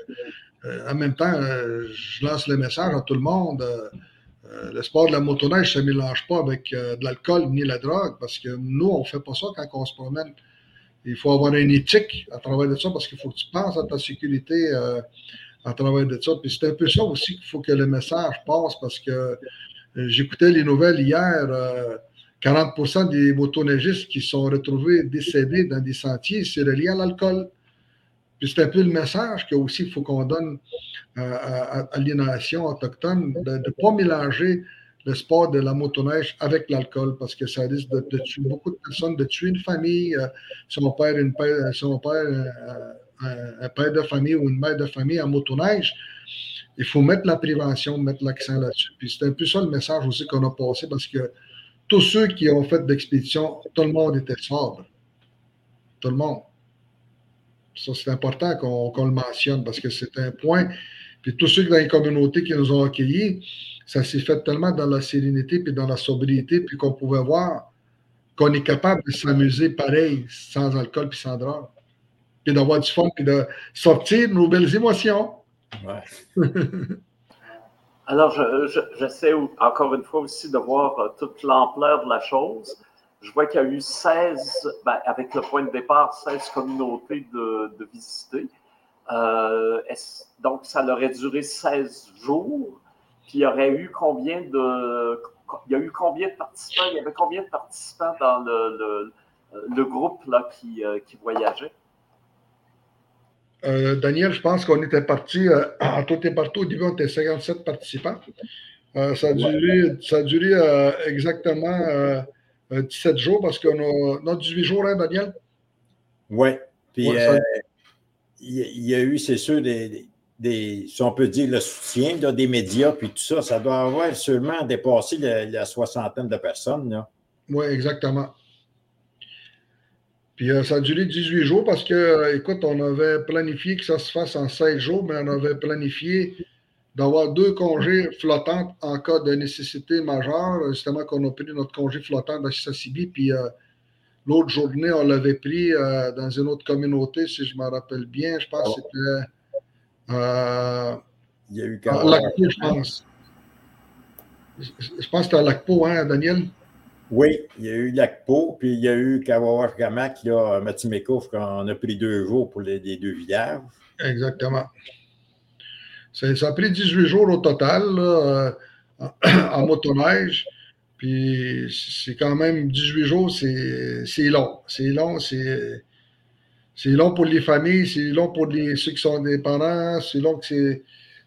en même temps, euh, je lance le message à tout le monde. Euh, le sport de la motoneige ne se mélange pas avec de l'alcool ni la drogue parce que nous, on ne fait pas ça quand on se promène. Il faut avoir une éthique à travers de ça parce qu'il faut que tu penses à ta sécurité à travers de ça. Puis c'est un peu ça aussi qu'il faut que le message passe parce que j'écoutais les nouvelles hier 40% des motoneigistes qui sont retrouvés décédés dans des sentiers, c'est relié à l'alcool. Puis c'est un peu le message qu'il aussi faut qu'on donne euh, à, nations autochtones de ne pas mélanger le sport de la motoneige avec l'alcool parce que ça risque de, tuer beaucoup de personnes, de tuer une famille. Euh, si on perd, père, euh, un, père de famille ou une mère de famille en motoneige, il faut mettre la prévention, mettre l'accent là-dessus. Puis c'est un peu ça le message aussi qu'on a passé parce que tous ceux qui ont fait d'expédition, tout le monde était sobre. Tout le monde. Ça, c'est important qu'on le mentionne parce que c'est un point. Puis tous ceux dans les communautés qui nous ont accueillis, ça s'est fait tellement dans la sérénité puis dans la sobriété, puis qu'on pouvait voir qu'on est capable de s'amuser pareil, sans alcool puis sans drogue. Puis d'avoir du fun, puis de sortir nos belles émotions. Ouais. Alors, j'essaie encore une fois aussi de voir euh, toute l'ampleur de la chose. Je vois qu'il y a eu 16, ben, avec le point de départ, 16 communautés de, de visiter. Euh, donc, ça aurait duré 16 jours. Puis, il y aurait eu combien de, il y a eu combien de participants? Il y avait combien de participants dans le, le, groupe là, qui, euh, qui voyageait? Euh, Daniel, je pense qu'on était parti, euh, en tout et partout, au début, on était 57 participants. Euh, ça a duré, ça a duré exactement 17 jours parce qu'on a, notre 18 jours, hein, Daniel? Oui. Puis, il y, a eu, c'est sûr, des, si on peut dire, le soutien des médias, puis tout ça. Ça doit avoir seulement dépassé la, soixantaine de personnes. Oui, exactement. Puis euh, ça a duré 18 jours parce que, euh, écoute, on avait planifié que ça se fasse en 16 jours, mais on avait planifié d'avoir deux congés flottants en cas de nécessité majeure. Justement, qu'on a pris notre congé flottant de Sassibi, puis euh, l'autre journée, on l'avait pris dans une autre communauté, si je me rappelle bien. Je pense que c'était. Il y a eu Lacpo, je pense. Je pense que c'était à Lacpo, hein, Daniel? Oui, il y a eu Lacpo, puis il y a eu Kawawash-Gamak, là, Matimeko, on a pris deux jours pour les, deux villages. Exactement. Ça, a pris 18 jours au total là, euh, en, motoneige. Puis c'est quand même 18 jours, c'est long. C'est long, c'est. long pour les familles, c'est long pour les, ceux qui sont des parents, c'est long que c'est.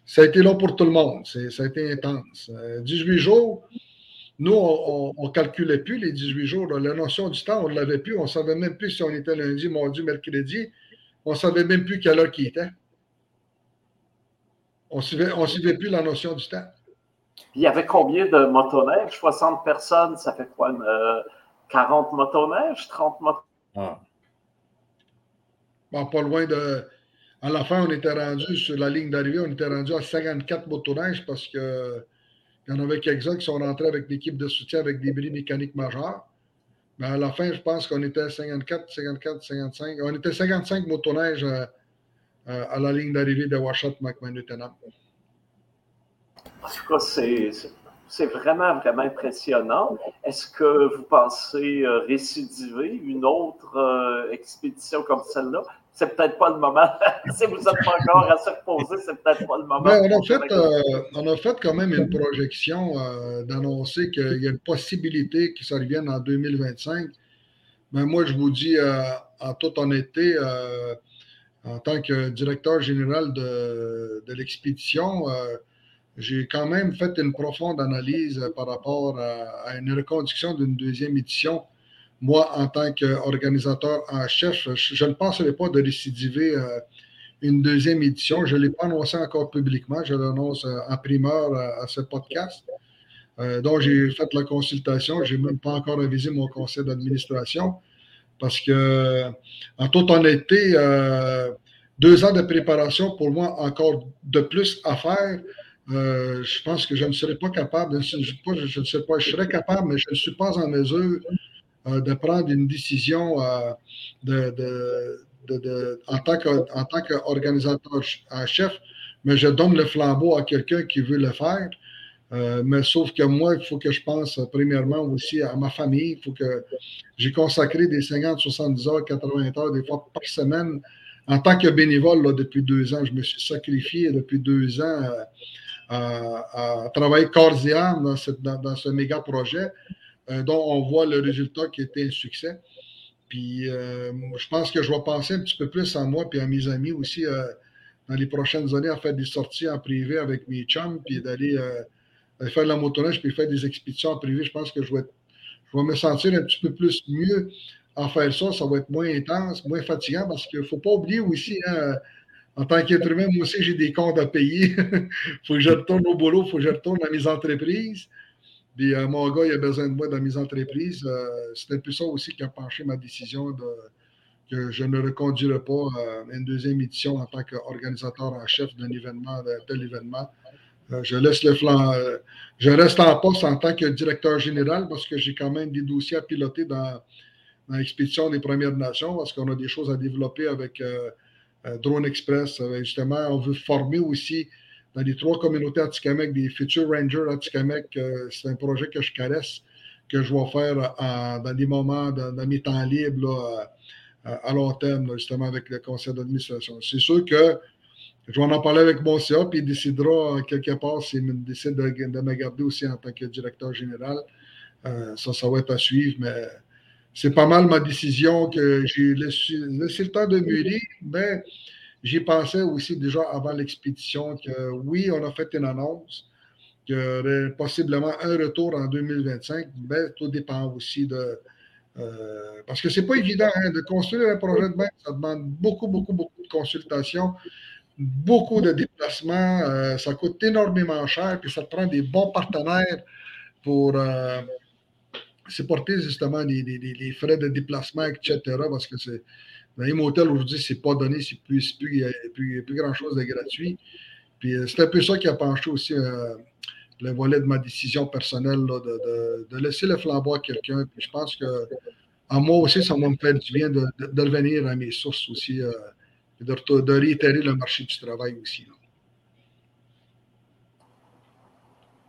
Ça a été long pour tout le monde. Ça a été intense. 18 euh, jours, nous, on ne calculait plus les 18 jours. La notion du temps, on ne l'avait plus. On ne savait même plus si on était lundi, mardi, mercredi. On ne savait même plus quelle heure qui était. On ne suivait plus la notion du temps. Il y avait combien de motoneiges? 60 personnes, ça fait quoi? 40 euh, motoneiges? 30 motoneiges? Ah. pas loin de. À la fin, on était rendu sur la ligne d'arrivée, on était rendu à 54 motoneiges parce que Il y en avait quelques-uns qui sont rentrés avec l'équipe de soutien avec des bris mécaniques majeurs. Mais à la fin, je pense qu'on était 54, 54, 55. On était 55 motoneiges à, à la ligne d'arrivée de Washat McManutenam. En tout cas, c'est vraiment, vraiment impressionnant. Est-ce que vous pensez euh, récidiver une autre euh, expédition comme celle-là? C'est peut-être pas le moment. si vous n'êtes pas encore à se reposer, c'est peut-être pas le moment. Ben, on, a fait, euh, on, a fait, quand même une projection d'annoncer qu'il y a une possibilité que ça revienne en 2025. Mais moi, je vous dis en toute honnêteté, en tant que directeur général de, l'expédition, j'ai quand même fait une profonde analyse par rapport à, une reconduction d'une deuxième édition. Moi, en tant qu'organisateur en chef, je, ne penserai pas de récidiver euh, une deuxième édition. Je ne l'ai pas annoncé encore publiquement. Je l'annonce euh, en primeur à, ce podcast. Euh, donc, j'ai fait la consultation. Je n'ai même pas encore avisé mon conseil d'administration parce que, en toute honnêteté, deux ans de préparation, pour moi, encore de plus à faire euh, je pense que je ne serais pas capable, je, ne sais pas, je serais capable, mais je ne suis pas en mesure euh, de prendre une décision euh, en tant qu'organisateur en chef, mais je donne le flambeau à quelqu'un qui veut le faire. Mais sauf que moi, il faut que je pense premièrement aussi à ma famille. Il faut que j'ai consacré des 50, 70 heures, 80 heures, des fois par semaine. En tant que bénévole, là, depuis deux ans, je me suis sacrifié depuis deux ans à, travailler corps et âme dans, dans, ce méga projet euh, dont on voit le résultat qui était un succès. Puis euh, je pense que je vais penser un petit peu plus à moi et à mes amis aussi euh, dans les prochaines années à faire des sorties en privé avec mes chums, puis d'aller faire de la motoneige, puis faire des expéditions en privé. Je pense que je vais, je vais me sentir un petit peu plus mieux à faire ça. Ça va être moins intense, moins fatigant, parce qu'il ne faut pas oublier aussi, hein, en tant qu'être humain, moi aussi, j'ai des comptes à payer. Il faut que je retourne au boulot, il faut que je retourne dans mes entreprises. Puis euh, mon gars, il a besoin de moi dans mes entreprises. Euh, c'est un peu ça aussi qui a penché ma décision de, que je ne reconduirai pas euh, une deuxième édition en tant qu'organisateur en chef d'un événement, de, l'événement. Je laisse le flanc. je reste en poste en tant que directeur général parce que j'ai quand même des dossiers à piloter dans, l'expédition des Premières Nations parce qu'on a des choses à développer avec euh, Drone Express. Euh, justement, on veut former aussi dans les trois communautés Atikamek des futurs Rangers Atikamek. Euh, c'est un projet que je caresse, que je vais faire dans des moments, dans, mes temps libres, à long terme, justement, avec le conseil d'administration. C'est sûr que je vais en parler avec mon CA, puis il décidera quelque part s'il décide de, me garder aussi en tant que directeur général. ça, ça va être à suivre, mais c'est pas mal ma décision que j'ai laissé, le temps de mûrir, mais j'y pensais aussi déjà avant l'expédition que oui, on a fait une annonce qu'il y aurait possiblement un retour en 2025, mais tout dépend aussi de. Euh, parce que c'est pas évident hein, de construire un projet de même, ça demande beaucoup, beaucoup, beaucoup de consultations, beaucoup de déplacements, euh, ça coûte énormément cher, puis ça prend des bons partenaires pour. Euh, supporter justement les, frais de déplacement, etc. Parce que c'est, dans les motels aujourd'hui, c'est pas donné, c'est plus, plus, plus, plus grand-chose de gratuit. Puis euh, c'est un peu ça qui a penché aussi euh, le volet de ma décision personnelle de, laisser le flambeau à quelqu'un. Puis je pense que à moi aussi, ça va me faire du bien de, de revenir à mes sources aussi, euh, et de, réitérer le marché du travail aussi.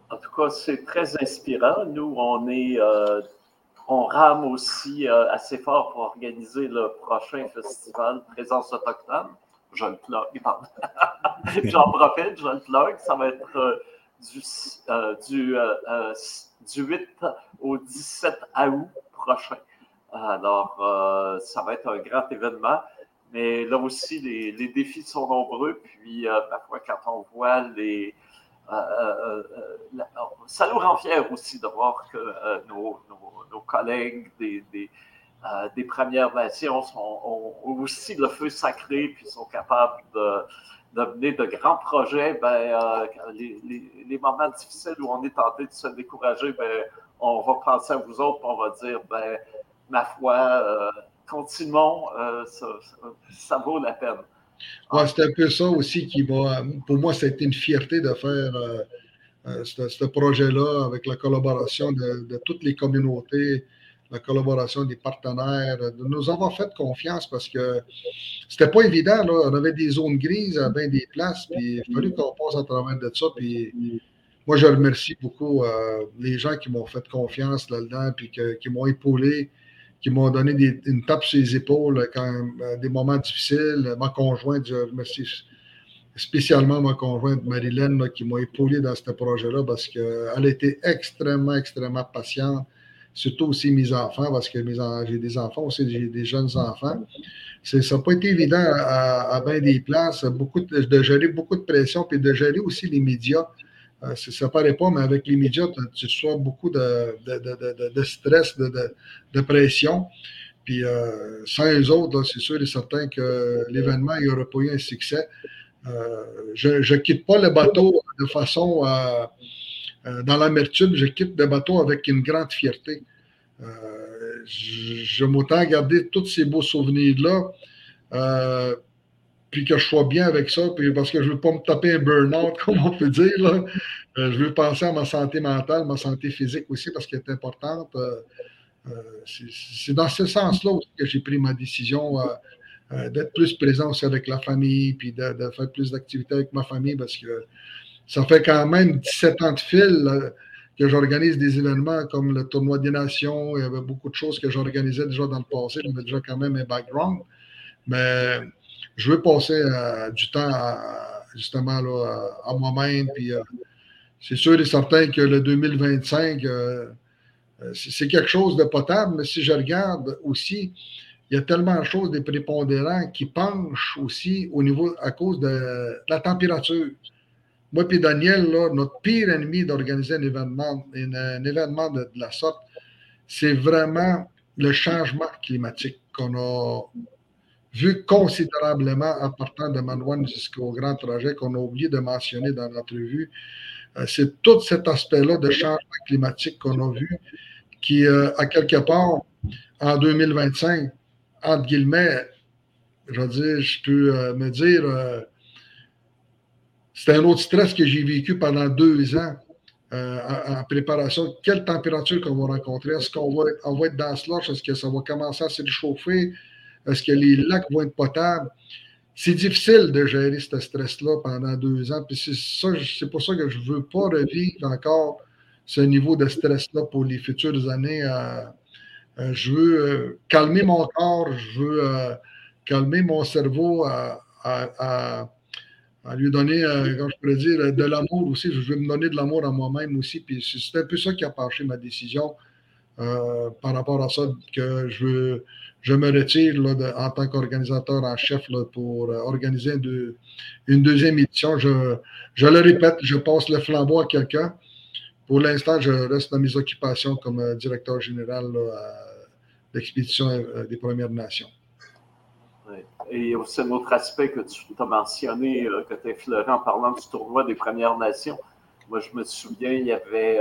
En tout cas, c'est très inspirant. Nous, on est, euh, on rame aussi euh, assez fort pour organiser le prochain festival Présence autochtone. Je le plug, J'en profite, je le plug. Ça va être euh, du, du, du, 8 au 17 août prochain. Alors, ça va être un grand événement. Mais là aussi, les, les défis sont nombreux. Puis, parfois, quand on voit les, euh, euh, euh, ça nous rend fiers aussi de voir que nos, collègues des, des, Premières Nations ont aussi le feu sacré puis sont capables de, mener de grands projets. Ben, les, moments difficiles où on est tenté de se décourager, ben, on va penser à vous autres, on va dire, ben, ma foi, continuons, ça, vaut la peine. Ouais, c'est un peu ça aussi qui va. Pour moi, c'était une fierté de faire euh, ce projet-là avec la collaboration de, toutes les communautés, la collaboration des partenaires, de nous avoir fait confiance parce que c'était pas évident. Là. On avait des zones grises à bien des places, puis il fallu qu'on passe à travers de ça. Puis moi, je remercie beaucoup les gens qui m'ont fait confiance là-dedans, puis qui m'ont épaulé qui m'ont donné une tape sur les épaules quand euh, des moments difficiles. Ma conjointe, je remercie spécialement ma conjointe Marilyn qui m'a épaulé dans ce projet-là parce qu'elle a été extrêmement, extrêmement patiente, surtout aussi mes enfants, parce que j'ai des enfants aussi, j'ai des jeunes enfants. Ça n'a pas été évident à, à bien des places, beaucoup de, de, gérer beaucoup de pression, puis de gérer aussi les médias. Euh, ça ne paraît pas, mais avec les médias, tu reçois beaucoup de, stress, de, pression. Puis euh, sans eux autres, c'est sûr et certain que l'événement n'aurait pas eu un succès. Euh, je ne quitte pas le bateau de façon dans l'amertume, je quitte le bateau avec une grande fierté. je, je garder tous ces beaux souvenirs-là puis que je sois bien avec ça, puis parce que je ne veux pas me taper un burn-out, comme on peut dire. Euh, je veux penser à ma santé mentale, ma santé physique aussi, parce qu'elle est importante. Euh, euh, c'est dans ce sens-là que j'ai pris ma décision d'être plus présent aussi avec la famille, puis de, faire plus d'activités avec ma famille, parce que ça fait quand même 17 ans de fil que j'organise des événements comme le tournoi des nations. Il y avait beaucoup de choses que j'organisais déjà dans le passé. J'avais déjà quand même un background. Mais je veux passer euh, du temps justement là, à, moi-même. Puis euh, c'est sûr et certain que le 2025, euh, c'est quelque chose de potable, mais si je regarde aussi, il y a tellement de choses des prépondérants qui penchent aussi au niveau à cause de la température. Moi et Daniel, notre pire ennemi d'organiser un événement, un, événement de la sorte, c'est vraiment le changement climatique qu'on a vu considérablement en partant de Manouane jusqu'au grand trajet qu'on a oublié de mentionner dans l'entrevue. Euh, c'est tout cet aspect-là de changement climatique qu'on a vu qui, euh, à quelque part, en 2025, entre guillemets, je veux dire, je peux euh, me dire, c'est un autre stress que j'ai vécu pendant deux ans en, préparation. Quelle température qu'on va rencontrer? Est-ce qu'on va, va, être dans ce Est-ce que ça va commencer à se réchauffer? Est-ce que les lacs vont être potables? C'est difficile de gérer ce stress-là pendant deux ans. Puis c'est pour ça que je ne veux pas revivre encore ce niveau de stress-là pour les futures années. Euh, euh, je veux euh, calmer mon corps, je veux calmer mon cerveau à, lui donner, comme je pourrais dire, de l'amour aussi. Je veux me donner de l'amour à moi-même aussi. Puis c'est un peu ça qui a penché ma décision par rapport à ça, que je je me retire en tant qu'organisateur en chef pour euh, organiser une, deuxième édition. Je, le répète, je passe le flambeau à quelqu'un. Pour l'instant, je reste dans mes occupations comme euh, directeur général d'expédition euh, des Premières Nations. Et aussi un autre aspect que tu as mentionné, que tu as effleuré en parlant du tournoi des Premières Nations. Moi, je me souviens, il y avait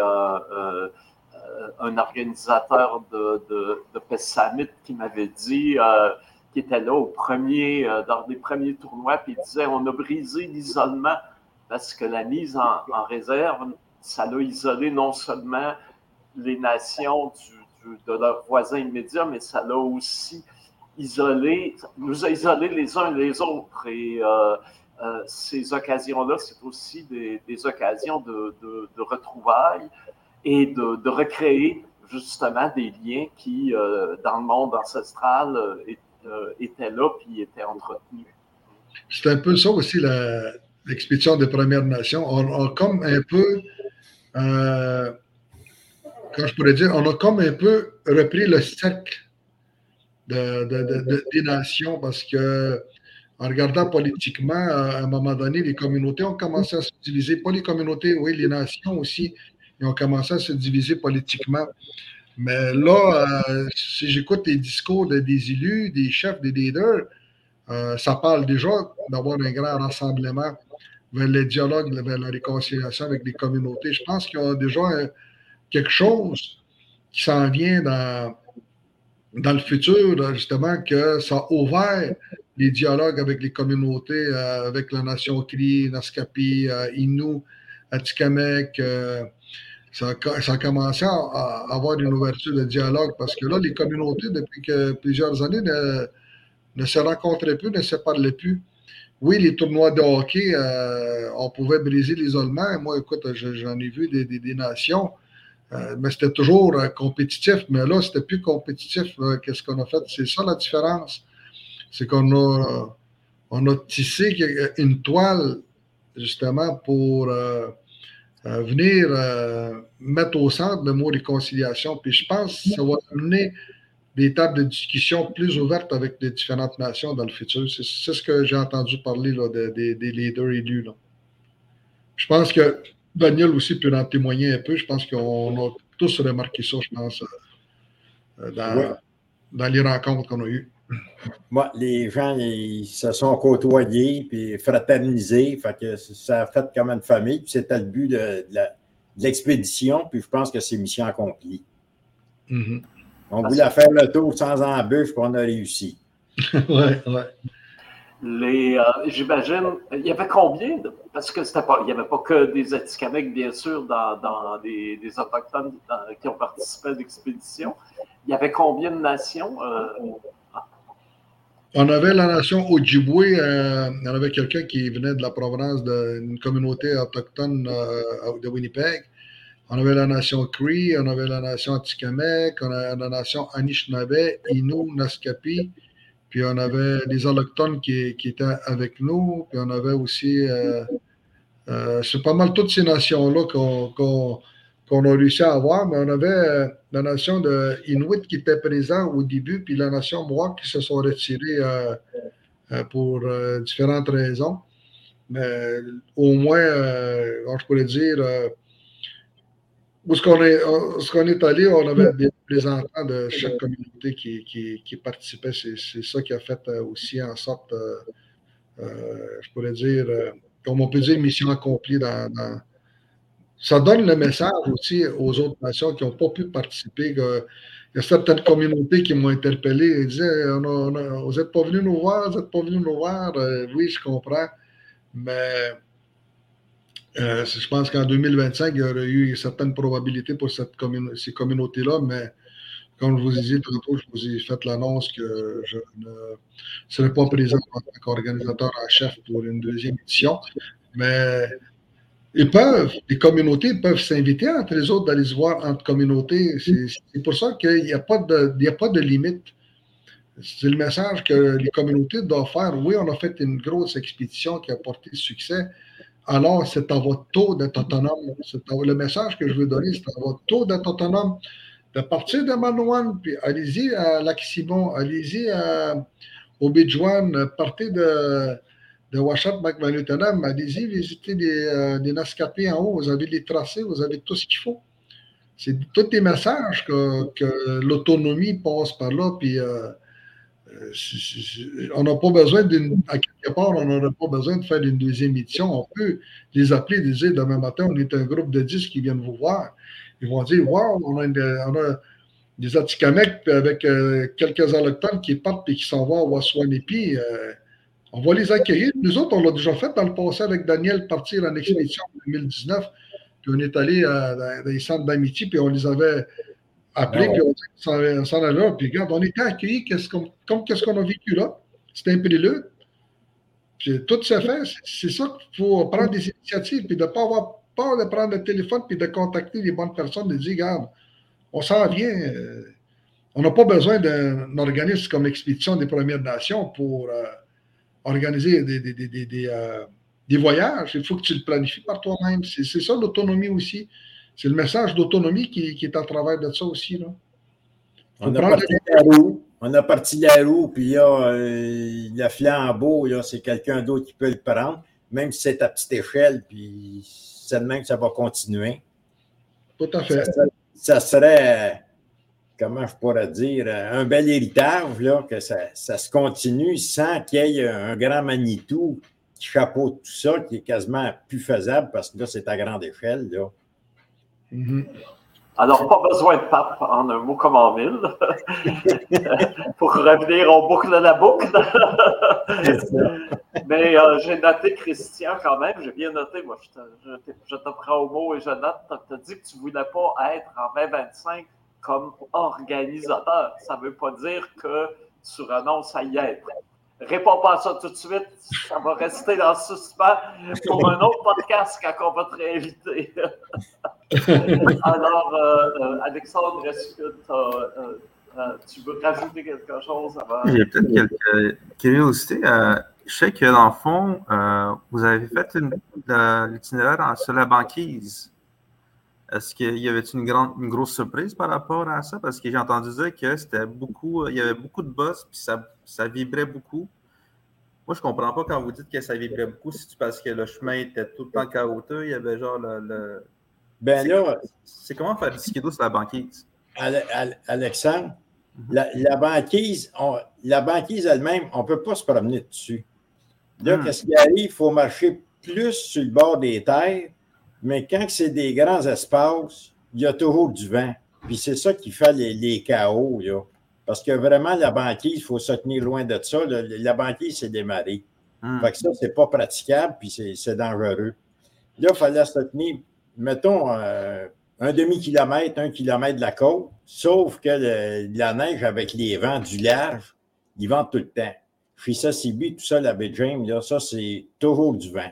un organisateur de, de, de qui m'avait dit, euh, qui était là au premier, euh, dans les premiers tournois, puis il disait on a brisé l'isolement parce que la mise en, réserve, ça a isolé non seulement les nations de leurs voisins immédiats, mais ça l'a aussi isolé, nous a isolés les uns les autres. Et ces occasions-là, c'est aussi des, occasions de, de retrouvailles et de, recréer justement des liens qui, euh, dans le monde ancestral, euh, euh, étaient là puis étaient entretenus. C'est un peu ça aussi l'expédition des Premières Nations. On a comme un peu, quand je pourrais dire, on a comme un peu repris le cercle des nations parce que en regardant politiquement, à un moment donné, les communautés ont commencé à se diviser. Pas les communautés, oui, les nations aussi ils ont commencé à se diviser politiquement. Mais là, euh, si j'écoute les discours des élus, des chefs, des leaders, euh, ça parle déjà d'avoir un grand rassemblement vers le dialogue, vers la réconciliation avec les communautés. Je pense qu'il y a déjà quelque chose qui s'en vient dans, dans le futur, justement, que ça a ouvert les dialogues avec les communautés, euh, avec la nation Cri, Naskapi, Innu, Atikamek. Ça, a commencé à, avoir une ouverture de dialogue parce que là, les communautés, depuis que plusieurs années, ne, se rencontraient plus, ne se parlaient plus. Oui, les tournois de hockey, on pouvait briser l'isolement. Moi, écoute, j'en ai vu des, nations, mais c'était toujours compétitif. Mais là, c'était plus compétitif. Qu'est-ce qu'on a fait? C'est ça la différence. C'est qu'on a on a tissé une toile justement pour euh, euh, venir euh, mettre au centre le mot réconciliation. Puis je pense que ça va amener des tables de discussion plus ouvertes avec les différentes nations dans le futur. C'est ce que j'ai entendu parler là, des leaders élus. Là. Je pense que Daniel aussi peut en témoigner un peu. Je pense qu'on a tous remarqué ça, je pense, dans, dans les rencontres qu'on a eues. Moi, les gens, ils se sont côtoyés puis fraternisés. Fait que ça a fait comme une famille. c'était le but de, l'expédition. Puis je pense que c'est mission accomplie. Mm-hmm. On voulait faire le tour sans embûche, puis on a réussi. oui, oui. Les, euh, j'imagine, il y avait combien parce que c'était pas, il n'y avait pas que des Atikamekw, bien sûr, dans, des, Autochtones qui ont participé à l'expédition. Il y avait combien de nations euh, on avait la nation Ojibwe, euh, on avait quelqu'un qui venait de la provenance d'une communauté autochtone euh, de Winnipeg. On avait la nation Cree, on avait la nation Atikamek, on avait la nation Anishinaabe, Innu, Naskapi, puis on avait des autochtones qui, étaient avec nous, puis on avait aussi, euh, c'est pas mal toutes ces nations-là qu'on qu'on a réussi à avoir, mais on avait euh, la nation de Inuit qui était présente au début, puis la nation Mohawk qui se sont retirés euh, euh, pour différentes raisons. Mais au moins, je pourrais dire, où ce qu'on est, allé, on avait des représentants de chaque communauté qui, qui, participaient. C'est ça qui a fait aussi en sorte, je pourrais dire, comme on peut dire, mission accomplie dans ça donne le message aussi aux autres nations qui n'ont pas pu participer. il y a certaines communautés qui m'ont interpellé et disaient Vous n'êtes pas venus nous voir, vous n'êtes pas venus nous voir. Euh, oui, je comprends. Mais euh, je pense qu'en 2025, il y aurait eu certaines probabilités pour cette ces communautés-là, mais comme je vous ai dit tantôt, je vous ai fait l'annonce que je ne serai pas présent en tant qu'organisateur en chef pour une deuxième édition. Mais ils peuvent, les communautés peuvent s'inviter entre les autres d'aller se voir entre communautés. C'est pour ça qu'il n'y a, pas de, a pas de limite. C'est le message que les communautés doivent faire. Oui, on a fait une grosse expédition qui a porté succès. Alors, c'est à votre taux d'être autonome. le message que je veux donner, c'est à votre taux d'être autonome. De partir de Manouane, puis allez-y à Lac-Simon, allez-y au Bidjouane, partez de, de Washat McValutenam, allez-y visiter des, euh, des Nascapés en haut. Vous avez les tracés, vous avez tout ce qu'il faut. C'est tous les messages que, l'autonomie passe par là. Puis, euh, euh, on n'a pas besoin d'une. À quelque part, on n'aurait pas besoin de faire une deuxième édition. On peut les appeler, les dire demain matin, on est un groupe de 10 qui viennent vous voir. Ils vont dire Waouh, on, a des Atikamekw avec quelques allochtones qui partent et qui s'en vont à Waswanipi. On va les accueillir. Nous autres, on l'a déjà fait dans le passé avec Daniel partir en expédition en 2019. Puis on est allé dans les centres d'amitié, puis on les avait appelés, ah puis on s'en allait là. Puis regarde, on était accueillis comme qu'est-ce qu'on a vécu là? C'était un prélude. Puis tout se fait. C'est ça qu'il faut prendre des initiatives, puis de ne pas avoir peur de prendre le téléphone, puis de contacter les bonnes personnes, de dire, regarde, on s'en vient. Euh, on n'a pas besoin d'un organisme comme l'Expédition des Premières Nations pour. Euh, organiser des, des, des, des, euh, des voyages, il faut que tu le planifies par toi-même. C'est ça l'autonomie aussi. C'est le message d'autonomie qui, qui, est à travers de ça aussi. Là. On a, parti la roue, on a parti la roue, puis là, euh, le flambeau, c'est quelqu'un d'autre qui peut le prendre, même si c'est à petite échelle, puis c'est de même que ça va continuer. Tout à fait. ça serait comment je pourrais dire, un bel héritage, là, que ça, se continue sans qu'il y ait un grand Manitou qui chapeaute tout ça, qui est quasiment plus faisable parce que là, c'est à grande échelle. Là. Mm-hmm. Alors, pas besoin de pape en un mot comme en mille. Pour revenir, on boucle la boucle. Mais euh, j'ai noté Christian quand même. J'ai bien noté. Moi, je te, je, prends au mot et je note. Tu as dit que tu ne voulais pas être en 2025 comme organisateur. Ça ne veut pas dire que tu renonces à y être. Réponds pas à ça tout de suite. Ça va rester dans le suspens pour un autre podcast quand on va te réinviter. Alors, euh, euh, Alexandre, est-ce que euh, tu veux rajouter quelque chose avant? J'ai peut-être quelques curiosités. je sais que dans le fond, vous avez fait l'itinéraire sur la banquise. Est-ce qu'il y avait une, grande, une grosse surprise par rapport à ça? Parce que j'ai entendu dire que c'était beaucoup, il y avait beaucoup de boss, puis ça, ça, vibrait beaucoup. Moi, je comprends pas quand vous dites que ça vibrait beaucoup, si c'est parce que le chemin était tout le temps chaotique, il y avait genre le. Ben là. C'est comment faire du skido sur la banquise? Alexandre, la, banquise, la banquise elle-même, on ne peut pas se promener dessus. Là, hmm. qu'est-ce qui arrive? Il faut marcher plus sur le bord des terres mais quand c'est des grands espaces, il y a toujours du vent. Puis c'est ça qui fait les, chaos. Là. Parce que vraiment, la banquise, il faut se tenir loin de ça. La banquise, c'est des marées. Hmm. Fait que ça, c'est pas praticable, puis c'est dangereux. Là, il fallait se tenir, mettons, euh, un demi-kilomètre, un kilomètre de la côte, sauf que la neige avec les vents du large, ils vont tout le temps. Puis ça, c'est tout ça, la baie James, là, ça, c'est toujours du vent.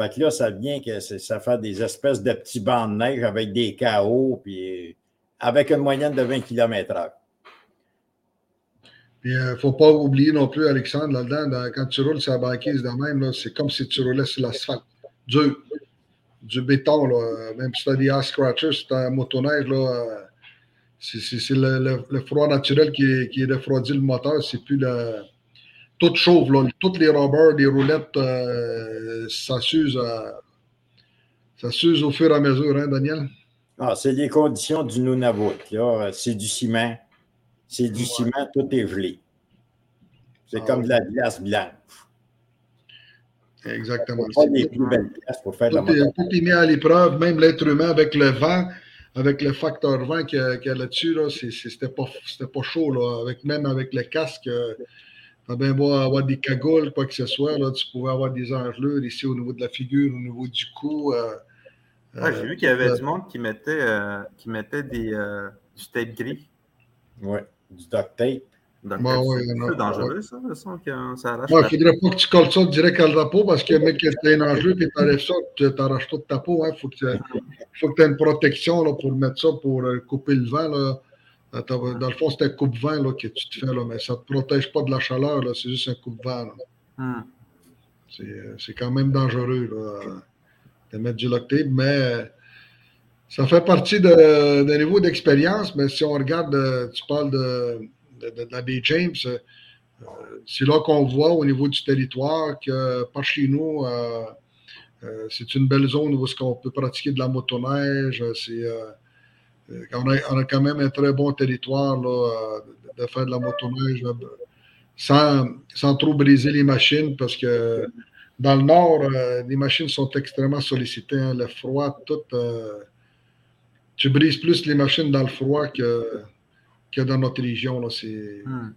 Fait que là, ça vient que ça fait des espèces de petits bancs de neige avec des chaos, puis avec une moyenne de 20 km/h. Il euh, ne faut pas oublier non plus, Alexandre, là-dedans, quand tu roules sur la banquise de même, c'est comme si tu roulais sur l'asphalte. Du, du béton, même si tu as des ice scratchers, si tu as un motoneige, là, c'est le, froid naturel qui, qui refroidit le moteur, c'est plus le tout chauve, là. Toutes les robbers, les roulettes, euh, ça s'use ça s'use au fur et à mesure, hein, Daniel? Ah, c'est les conditions du Nunavut. C'est du ciment. C'est du ciment, tout est gelé. C'est ah comme de la glace blanche. Exactement. Pas les plus belles glaces pour faire tout, la est, tout est mis à l'épreuve, même l'être humain avec le vent, avec le facteur vent qu'il y a, là-dessus, là, c'était pas, pas chaud. Là. Avec, même avec le casque, euh, T'as bien beau avoir des cagoules, quoi que ce soit, là, tu pouvais avoir des engelures ici au niveau de la figure, au niveau du cou. Euh, ah, J'ai vu qu'il y avait euh, du monde qui mettait, euh, qui mettait des, du tape gris. Oui, du duct tape. c'est dangereux, ça, le son que ça arrache. Il ne faudrait pas que tu colles ça direct à la peau parce que, mec, tu as un enjeu et tu arrêtes ça, tu t'arraches toute ta peau. Il hein. faut que tu aies une protection là, pour mettre ça, pour couper le vent. Là. Dans le fond, c'est un coupe-vent que tu te fais, là, mais ça ne te protège pas de la chaleur, c'est juste un coupe-vent. Hmm. C'est quand même dangereux là, de mettre du loctape, mais ça fait partie d'un niveau d'expérience. Mais si on regarde, euh, tu parles de, de, la baie James, euh, c'est là qu'on voit au niveau du territoire que par chez nous, euh, c'est une belle zone où on peut pratiquer de la motoneige. C'est euh, on a, quand même un très bon territoire là, de, faire de la motoneige sans, sans, trop briser les machines parce que dans le nord, euh, les machines sont extrêmement sollicitées. Hein. le froid, tout. Euh, tu brises plus les machines dans le froid que, que dans notre région. Hmm.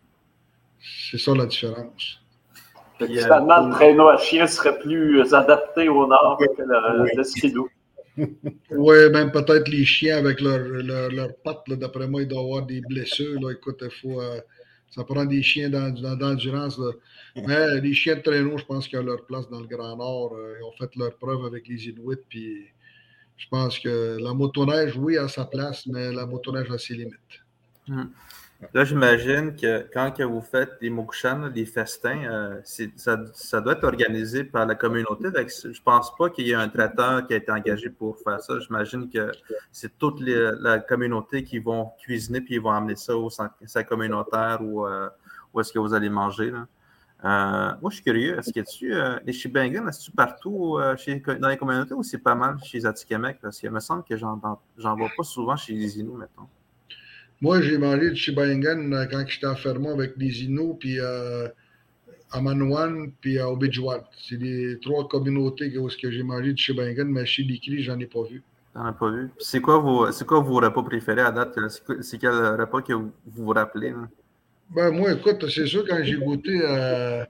C'est ça la différence. Finalement, le traîneau à chien serait plus adapté au nord que le, le skidoo oui, même peut-être les chiens avec leurs leur, pattes. D'après moi, ils doivent avoir des blessures. Écoute, faut, euh, ça prend des chiens d'endurance. Mais les chiens de traîneau, je pense qu'ils ont leur place dans le Grand Nord. Euh, ils ont fait leur preuve avec les Inuits. Puis je pense que la motoneige, oui, a sa place, mais la motoneige a ses limites. Hmm. Là, j'imagine que quand que vous faites des mokshan, des festins, euh, ça, doit être organisé par la communauté. je ne pense pas qu'il y ait un traiteur qui a été engagé pour faire ça. J'imagine que c'est toute la communauté qui vont cuisiner puis ils vont amener ça au centre communautaire ou euh, où est-ce que vous allez manger. Euh, moi, je suis curieux. Est-ce que tu, les Shibangans, est-ce que tu partout dans les communautés ou c'est pas mal chez les Atikamekw? Parce qu'il me semble que j'en vois pas souvent chez les Inuits, mettons. Moi, j'ai mangé du Shibaingan euh, quand j'étais enfermé avec les Inuits, puis euh, à Manouane, puis à Obidjouat. C'est les trois communautés où j'ai mangé du Shibaingan, mais chez Cris, j'en ai pas vu. J'en ai pas vu? C'est quoi, vos, quoi vos repas préférés à date? C'est quel repas que vous vous rappelez? Ben, moi, écoute, c'est sûr, quand j'ai goûté, euh,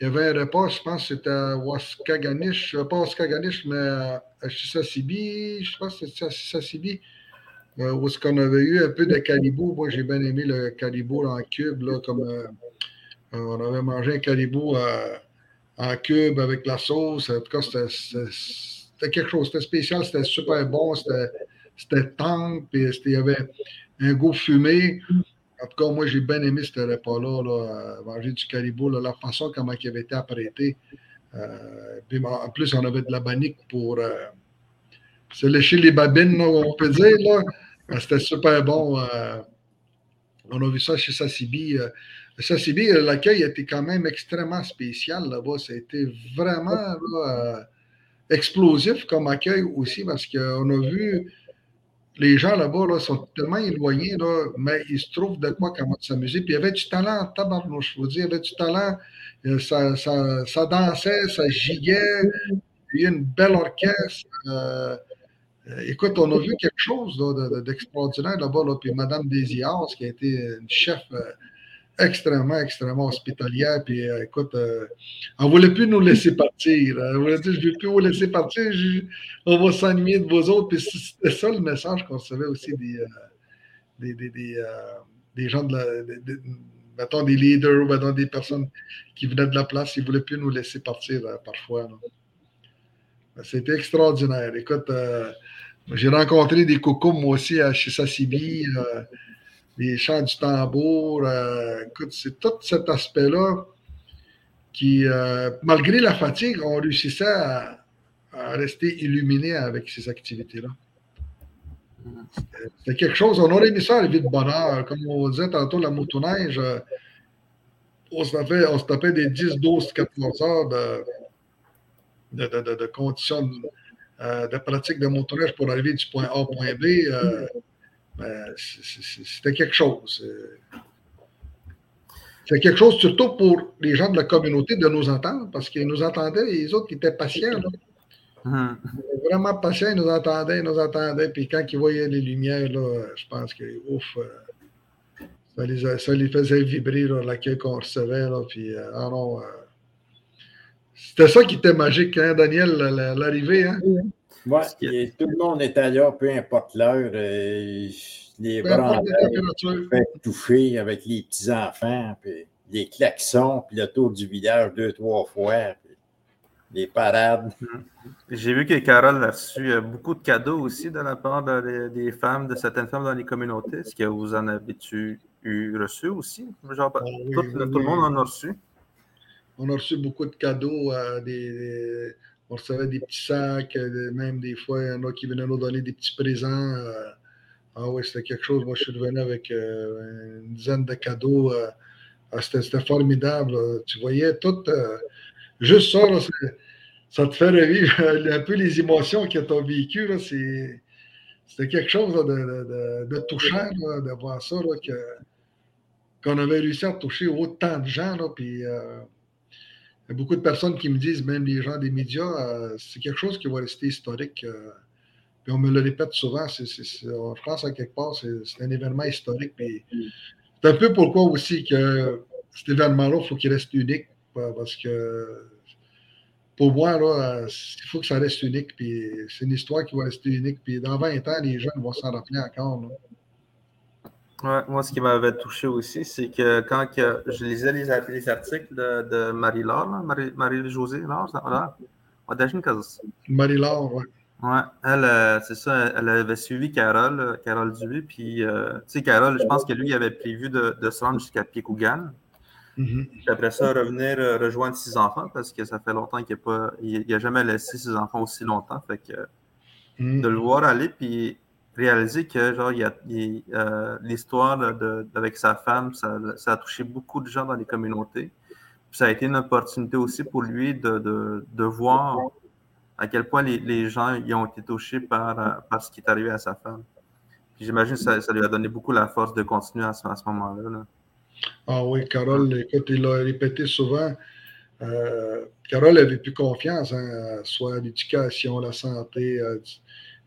il y avait un repas, je pense que c'était à Waskaganish, pas Waskaganish, mais à Chisasibi, je pense que c'était à Chisasibi, euh, où est-ce qu'on avait eu un peu de caribou. Moi, j'ai bien aimé le caribou en cube, là, comme euh, on avait mangé un caribou en cube avec la sauce. En tout cas, c'était quelque chose, c'était spécial, c'était super bon, c'était tendre, puis il y avait un goût fumé. En tout cas, moi, j'ai bien aimé ce repas-là, là, manger du caribou, la façon comment il avait été apprêté. Euh, puis, en plus, on avait de la banique pour euh, se lécher les babines, on peut dire. Là. Euh, c'était super bon. on a vu ça chez Sassibi. Sassibi, l'accueil était quand même extrêmement spécial là-bas. Été vraiment explosif comme accueil aussi parce qu'on a vu les gens là-bas là, sont tellement éloignés, mais ils se trouvent de quoi comment s'amuser. Puis il y avait du talent en tabarnouche, je vous dis, il y avait du talent. Euh, ça, ça, dansait, ça giguait. Il y a une belle orchestre. Euh, euh, écoute, on a vu quelque chose d'extraordinaire là-bas. Là, puis Mme Desias, qui a été une chef extrêmement, extrêmement hospitalière. Puis euh, écoute, euh, on ne voulait plus nous laisser partir. On voulait dire, je ne veux plus vous laisser partir, on va s'ennuyer de vos autres. Puis c'était ça le message qu'on recevait aussi des, euh, des, des, des, gens de la. mettons des leaders, mettons des personnes qui venaient de la place, ils ne voulaient plus nous laisser partir parfois. C'était extraordinaire. Écoute, j'ai rencontré des cocos moi aussi à chez Sassibi les chants du tambour. Euh, écoute, c'est tout cet aspect-là qui, euh, malgré la fatigue, on réussissait à, rester illuminé avec ces activités-là. C'était quelque chose, on aurait mis ça à la vie de bonheur. Comme on disait tantôt, la motoneige, euh, on se tapait, on se tapait des 10, 12, 14 heures de, de, de, conditions de, pratique de motoneige pour arriver du point A au point B. Ben, c'était quelque chose. C'est quelque chose surtout pour les gens de la communauté de nous entendre, parce qu'ils nous entendaient, les autres qui étaient patients. Hum. Vraiment patients, ils nous entendaient, ils nous entendaient. Puis quand ils voyaient les lumières, là, je pense que ouf, euh, ça, les, faisait vibrer l'accueil qu'on recevait. Là, puis, euh, ah non, euh, c'était ça qui était magique, hein, Daniel, l'arrivée. Hein? Oui, tout le monde était là, peu importe l'heure. Euh, les bras toucher avec les petits-enfants, puis les klaxons, puis le tour du village deux, trois fois, puis les parades. Mm-hmm. J'ai vu que Carole a reçu euh, beaucoup de cadeaux aussi de la part des femmes, de certaines femmes dans les communautés. Est-ce que vous en avez-tu eu reçu aussi? Genre, ah tout, le monde en a reçu? On a reçu beaucoup de cadeaux, euh, des on recevait des petits sacs, euh, même des fois, il y en a qui venaient nous donner des petits présents. Euh, ah oui, c'était quelque chose. Moi, je suis revenu avec une dizaine de cadeaux. Ah, c'était formidable. Tu voyais tout. juste ça, ça te fait revivre un peu les émotions que tu as vécues. C'était quelque chose de, touchant de voir ça, qu'on avait réussi à toucher autant de gens. puis, il y a beaucoup de personnes qui me disent, même les gens des médias, euh, c'est quelque chose qui va rester historique. Euh, puis on me le répète souvent, je pense à quelque part, c'est un événement historique. c'est un peu pourquoi aussi que cet événement-là, il faut qu'il reste unique. Parce que pour moi, là, il faut que ça reste unique. Puis c'est une histoire qui va rester unique. Puis dans 20 ans, les jeunes vont s'en rappeler encore moi, ce qui m'avait touché aussi, c'est que quand je lisais les, articles de, Marie-Laure, Marie-Josée, Laure, Marie-Laure, oui. Ouais, elle, euh, c'est ça, elle avait suivi Carole, euh, Carole Dubé, puis, euh, tu sais, Carole, je pense que lui, il avait prévu de, se rendre jusqu'à Piekougan. Mm-hmm. Puis après ça, revenir rejoindre ses enfants, parce que ça fait longtemps qu'il n'a jamais laissé ses enfants aussi longtemps. Fait que mm-hmm. de le voir aller, puis réaliser que euh, l'histoire avec sa femme, ça, a touché beaucoup de gens dans les communautés. ça a été une opportunité aussi pour lui de, voir à quel point les, gens y ont été touchés par, par ce qui est arrivé à sa femme. J'imagine que ça, lui a donné beaucoup la force de continuer à ce, moment-là. Ah oui, Carole, écoute, il l'a répété souvent. Euh, Carole avait plus confiance, hein, soit à l'éducation, la santé,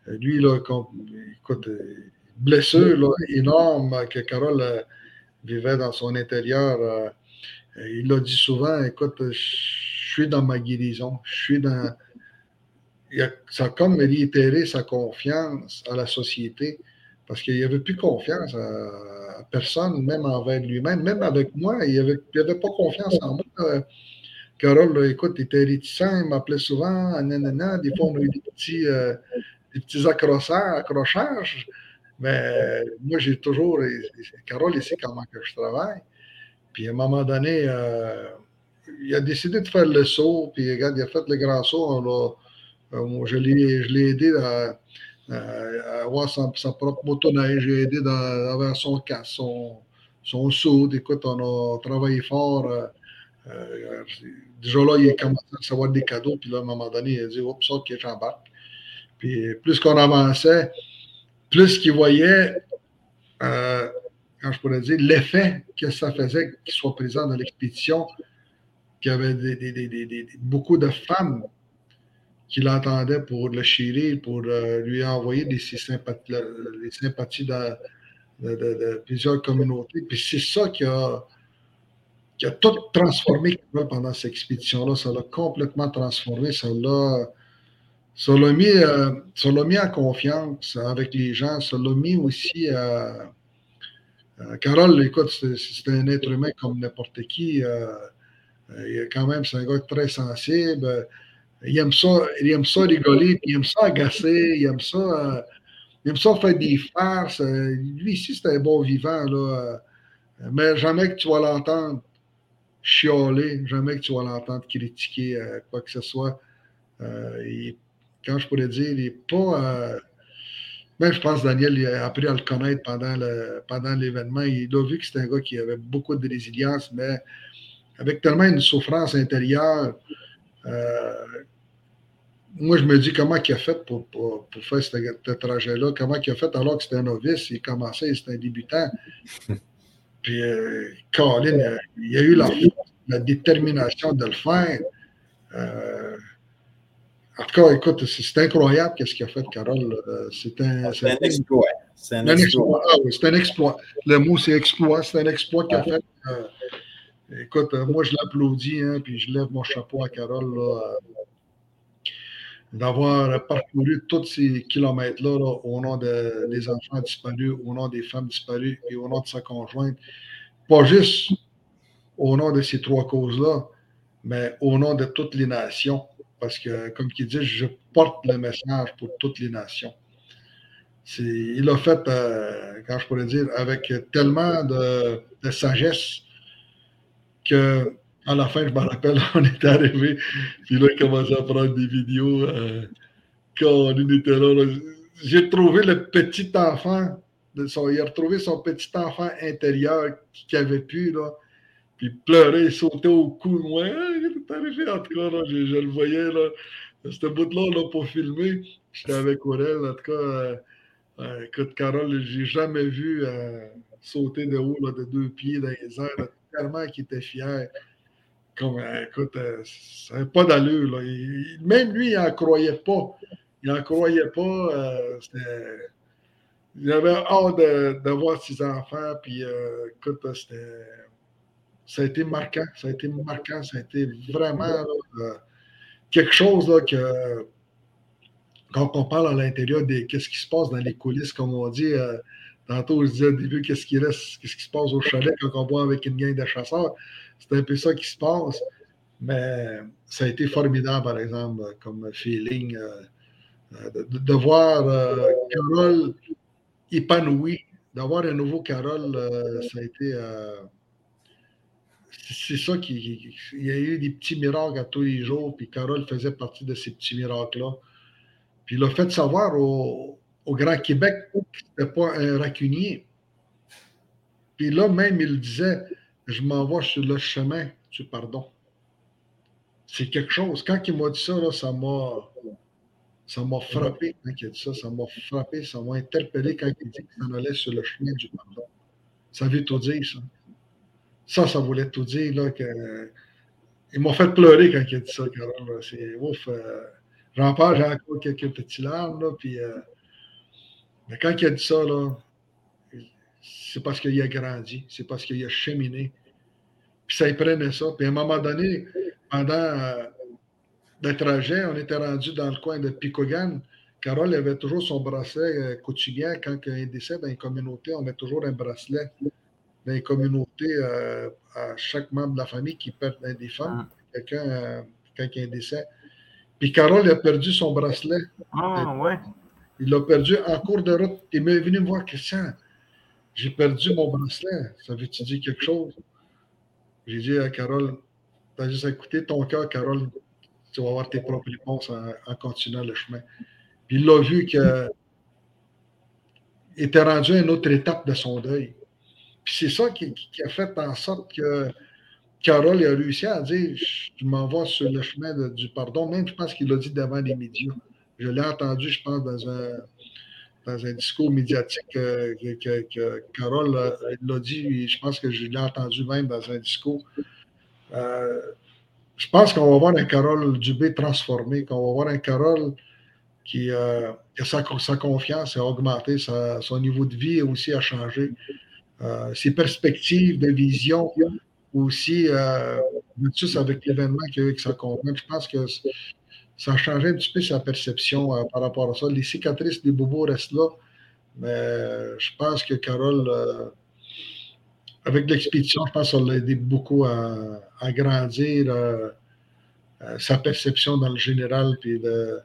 lui, là, écoute, blessure énorme que Carole vivait dans son intérieur. il a dit souvent, écoute, je suis dans ma guérison, je suis dans... ça a comme réitéré sa confiance à la société parce qu'il avait plus confiance à, personne, même envers lui-même, même avec moi. Il n'avait avait pas confiance en moi. Carole, écoute, il était réticent, il m'appelait souvent, nanana. Des fois, on a eu des petits, euh, des petits accrochages. Mais moi, j'ai toujours. Carole, ici, comment je travaille. Puis à un moment donné, euh, il a décidé de faire le saut. Puis regarde, il a fait le grand saut. Euh, je l'ai aidé à avoir sa, propre motoneige. J'ai aidé dans, avoir son casque, son, son soude. Écoute, on a travaillé fort. Euh, déjà là, il a commencé à recevoir des cadeaux. Puis là, à un moment donné, il a dit Oups, ok, j'embarque. Puis plus qu'on avançait, plus qu'il voyait, quand je pourrais dire, l'effet que ça faisait qu'il soit présent dans l'expédition, qu'il y avait beaucoup de femmes qui l'entendait pour le chérir, pour euh, lui envoyer des, les sympathies de, plusieurs communautés. Puis c'est ça qui a, qui a tout transformé pendant cette expédition-là. Ça l'a complètement transformé. Ça l'a, mis, euh, mis en confiance avec les gens. Mis aussi à. Carole, écoute, c'est, un être humain comme n'importe qui. Euh, il quand même, c'est un gars très sensible il aime ça, il aime ça rigoler, il aime ça agacer, il aime ça, euh, il aime ça faire des farces. Euh, lui ici, c'est un bon vivant, là. Euh, mais jamais que tu vas l'entendre chialer, jamais que tu vas l'entendre critiquer quoi que ce soit. Quand je pourrais dire, il n'est pas. même je pense que Daniel a appris à le connaître pendant, le, pendant l'événement. Il a vu que c'était un gars qui avait beaucoup de résilience, mais avec tellement une souffrance intérieure moi, je me dis comment il a fait pour, faire ce, trajet-là, comment il a fait alors que c'était un novice, il commençait, c'était un débutant. Puis, euh, Colin, euh, il a eu la, la détermination de le faire. Euh, en tout cas, écoute, c'est incroyable ce qu'il a fait, Carole. C'est un, exploit. C'est un, exploit. Ah oui, c'est un exploit. Le mot, c'est exploit. C'est un exploit qu'il a fait. écoute, moi, je l'applaudis, hein, puis je lève mon chapeau à Carole. D'avoir parcouru tous ces kilomètres-là au nom des enfants disparus, au nom des femmes disparues et au nom de sa conjointe. Pas juste au nom de ces trois causes-là, mais au nom de toutes les nations. Parce que, comme il dit, je porte le message pour toutes les nations. Il l'a fait, euh, quand je pourrais dire, avec tellement de, sagesse que à la fin, je me rappelle, on est arrivé, puis là, il commençait à prendre des vidéos. Euh, quand on était là, j'ai trouvé le petit enfant, il a retrouvé son petit enfant intérieur qui avait pu, puis pleurer, sautait au cou moi. Arrivé, en tout cas, je, le voyais, là. Ce bout-là, là, pour filmer, j'étais avec Aurel, en tout cas. Euh, euh, écoute, Carole, j'ai jamais vu sauter de haut là, de deux pieds dans les airs, tellement qu'il était fier. Euh, écoute, euh, ça n'avait pas d'allure. même lui, il n'en croyait pas. Il n'en croyait pas. Euh, il avait hâte de, voir ses enfants. Puis, écoute, ça a été marquant. Ça a été marquant. Ça a été vraiment quelque chose que, quand on parle à l'intérieur de qu'est-ce qui se passe dans les coulisses, comme on dit, tantôt, je disais au début, qu'est-ce qui reste, qu'est-ce qui se passe au chalet quand on voit avec une gang de chasseurs? C'est un peu ça qui se passe. Mais ça a été formidable, par exemple, comme feeling, euh, euh, de, voir euh, Carole épanouie, d'avoir un nouveau Carole, ça a été. C'est ça qui. Il y a eu des petits miracles à tous les jours, puis Carole faisait partie de ces petits miracles-là. Puis le fait de savoir au, Grand Québec ce n'était pas un rancunier. Puis là, même, il disait je m'envoie sur le chemin du pardon. C'est quelque chose. Quand il m'a dit ça, ça m'a ça m'a frappé quand il a dit ça. Ça m'a frappé, ça m'a interpellé quand il dit qu'il s'en allait sur le chemin du pardon. Ça veut tout dire, ça. Ça, ça voulait tout dire. Là, que... Il m'a fait pleurer quand il a dit ça, C'est ouf. Euh, j'en parle, j'ai encore quelques petits larmes, là, puis euh, Mais quand il a dit ça, là, c'est parce qu'il a grandi, c'est parce qu'il a cheminé. Puis ça, il prenait ça. Puis à un moment donné, pendant euh, le trajet, on était rendu dans le coin de Picogan. Carole avait toujours son bracelet euh, quotidien. Quand il y un décès dans les communautés, on met toujours un bracelet dans les communautés euh, à chaque membre de la famille qui perd un défunt, quelqu'un quand il y a un décès. Puis Carole a perdu son bracelet. Ah, ouais. Il l'a perdu en cours de route. Il m'est venu me voir, Christian, j'ai perdu mon bracelet. Ça veut-tu dire quelque chose? J'ai dit à Carole, t'as juste écouté ton cœur, Carole, tu vas avoir tes propres réponses en, continuant le chemin. Puis il l'a vu qu'il était rendu à une autre étape de son deuil. C'est ça qui, a fait en sorte que Carole a réussi à dire Je m'en vais sur le chemin du pardon. Même, je pense qu'il l'a dit devant les médias. Je l'ai entendu, je pense, dans un, dans un discours médiatique que, que, Carole l'a dit. Je pense que je l'ai entendu même dans un discours. Euh, je pense qu'on va voir un Carole Dubé transformé, qu'on va voir un Carole qui euh, sa, confiance a augmenté, son niveau de vie aussi a changé. Euh, ses perspectives de vision aussi, euh, avec l'événement qu'il y a eu avec sa conjointe, je pense que ça a changé un petit peu sa perception euh, par rapport à ça. Les cicatrices des bobos restent là, mais je pense que Carole, avec l'expédition, je pense que ça l'a aidé beaucoup à, à grandir sa perception dans le général, puis de,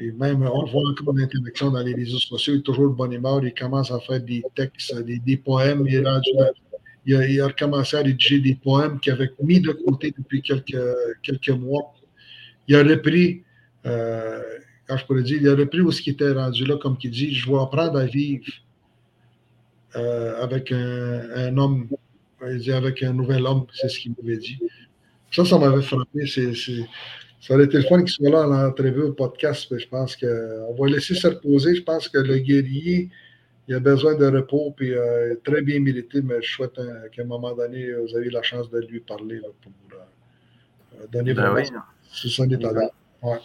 puis même, on le voit encore l'interaction dans les réseaux sociaux, il est toujours de bonne humeur, il commence à faire des textes, des, poèmes, il, a, recommencé à rédiger des poèmes qu'il avait mis de côté depuis quelques, quelques mois. Il a repris, euh, quand je pourrais dire, il a repris où ce qui était rendu là, comme il dit, je vais apprendre à vivre euh, avec un, homme, il dit avec un nouvel homme, c'est ce qu'il m'avait dit. Ça, ça m'avait frappé. C'est, ça aurait été le fun qu'il soit là en entrevue au podcast, mais je pense qu'on va laisser se reposer. Je pense que le guerrier, il a besoin de repos, puis euh, très bien mérité, mais je souhaite qu'à un moment donné, vous ayez la chance de lui parler pour euh, donner ben oui. si son état ouais.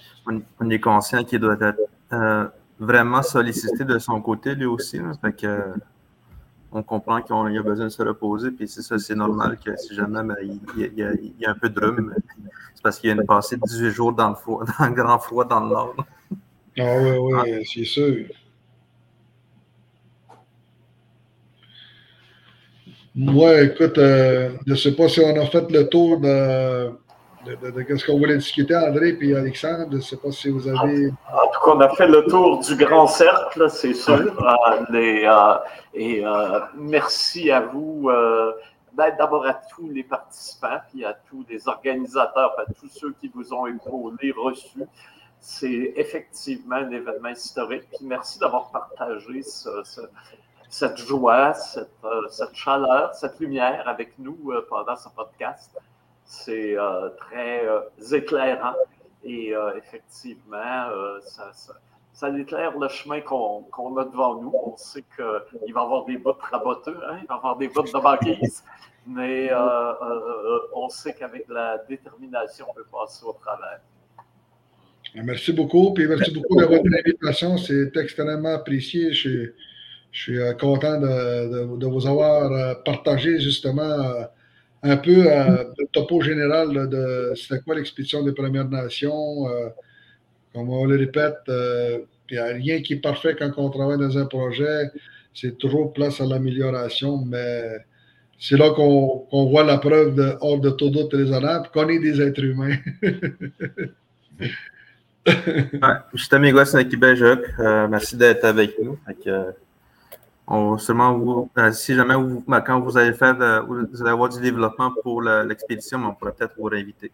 on, est conscient qu'il doit être euh, vraiment sollicité de son côté, lui aussi. fait que, on comprend qu'il a besoin de se reposer, puis c'est ça, c'est normal que si jamais ben, il, y a, un peu de rhume, c'est parce qu'il a une passé 18 jours dans le, froid, dans le grand froid dans le nord. Ah oui, oui, c'est sûr. Moi, écoute, euh, je ne sais pas si on a fait le tour de, de, ce qu'on voulait discuter, André et Alexandre. Je ne sais pas si vous avez. En tout cas, on a fait le tour du grand cercle, c'est sûr. Euh, euh, et euh, merci à vous. Ben, d'abord à tous les participants, puis à tous les organisateurs, à tous ceux qui vous ont épaulés, reçus. C'est effectivement un événement historique. Puis merci d'avoir partagé cette joie, cette, cette, chaleur, cette lumière avec nous pendant ce podcast. C'est euh, très euh, éclairant et euh, effectivement, ça, ça, éclaire le chemin qu'on a devant nous. On sait qu'il va y avoir des bottes raboteux, hein, il va y avoir des bottes de banquise, mais on sait qu'avec la détermination, on peut passer au travers. Merci beaucoup, puis merci beaucoup de votre invitation. C'est extrêmement apprécié. Je, suis content de, de, vous avoir partagé justement un peu euh, le topo général de c'était quoi l'expédition des Premières Nations. Euh, comme on le répète, euh, il n'y a rien qui est parfait quand on travaille dans un projet. C'est toujours place à l'amélioration, mais c'est là qu'on voit la preuve de hors de tout doute raisonnable qu'on est des êtres humains. ouais, je suis Amigo merci d'être avec nous. On seulement vous, euh, si jamais vous, ben, quand vous allez faire, euh, vous allez avoir du développement pour l'expédition, on pourrait peut-être vous réinviter.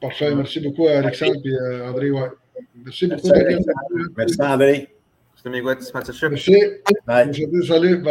Parfait. Merci beaucoup, Alexandre et euh, André. Ouais. Merci beaucoup, Merci, André. Merci, André. Merci. Salut.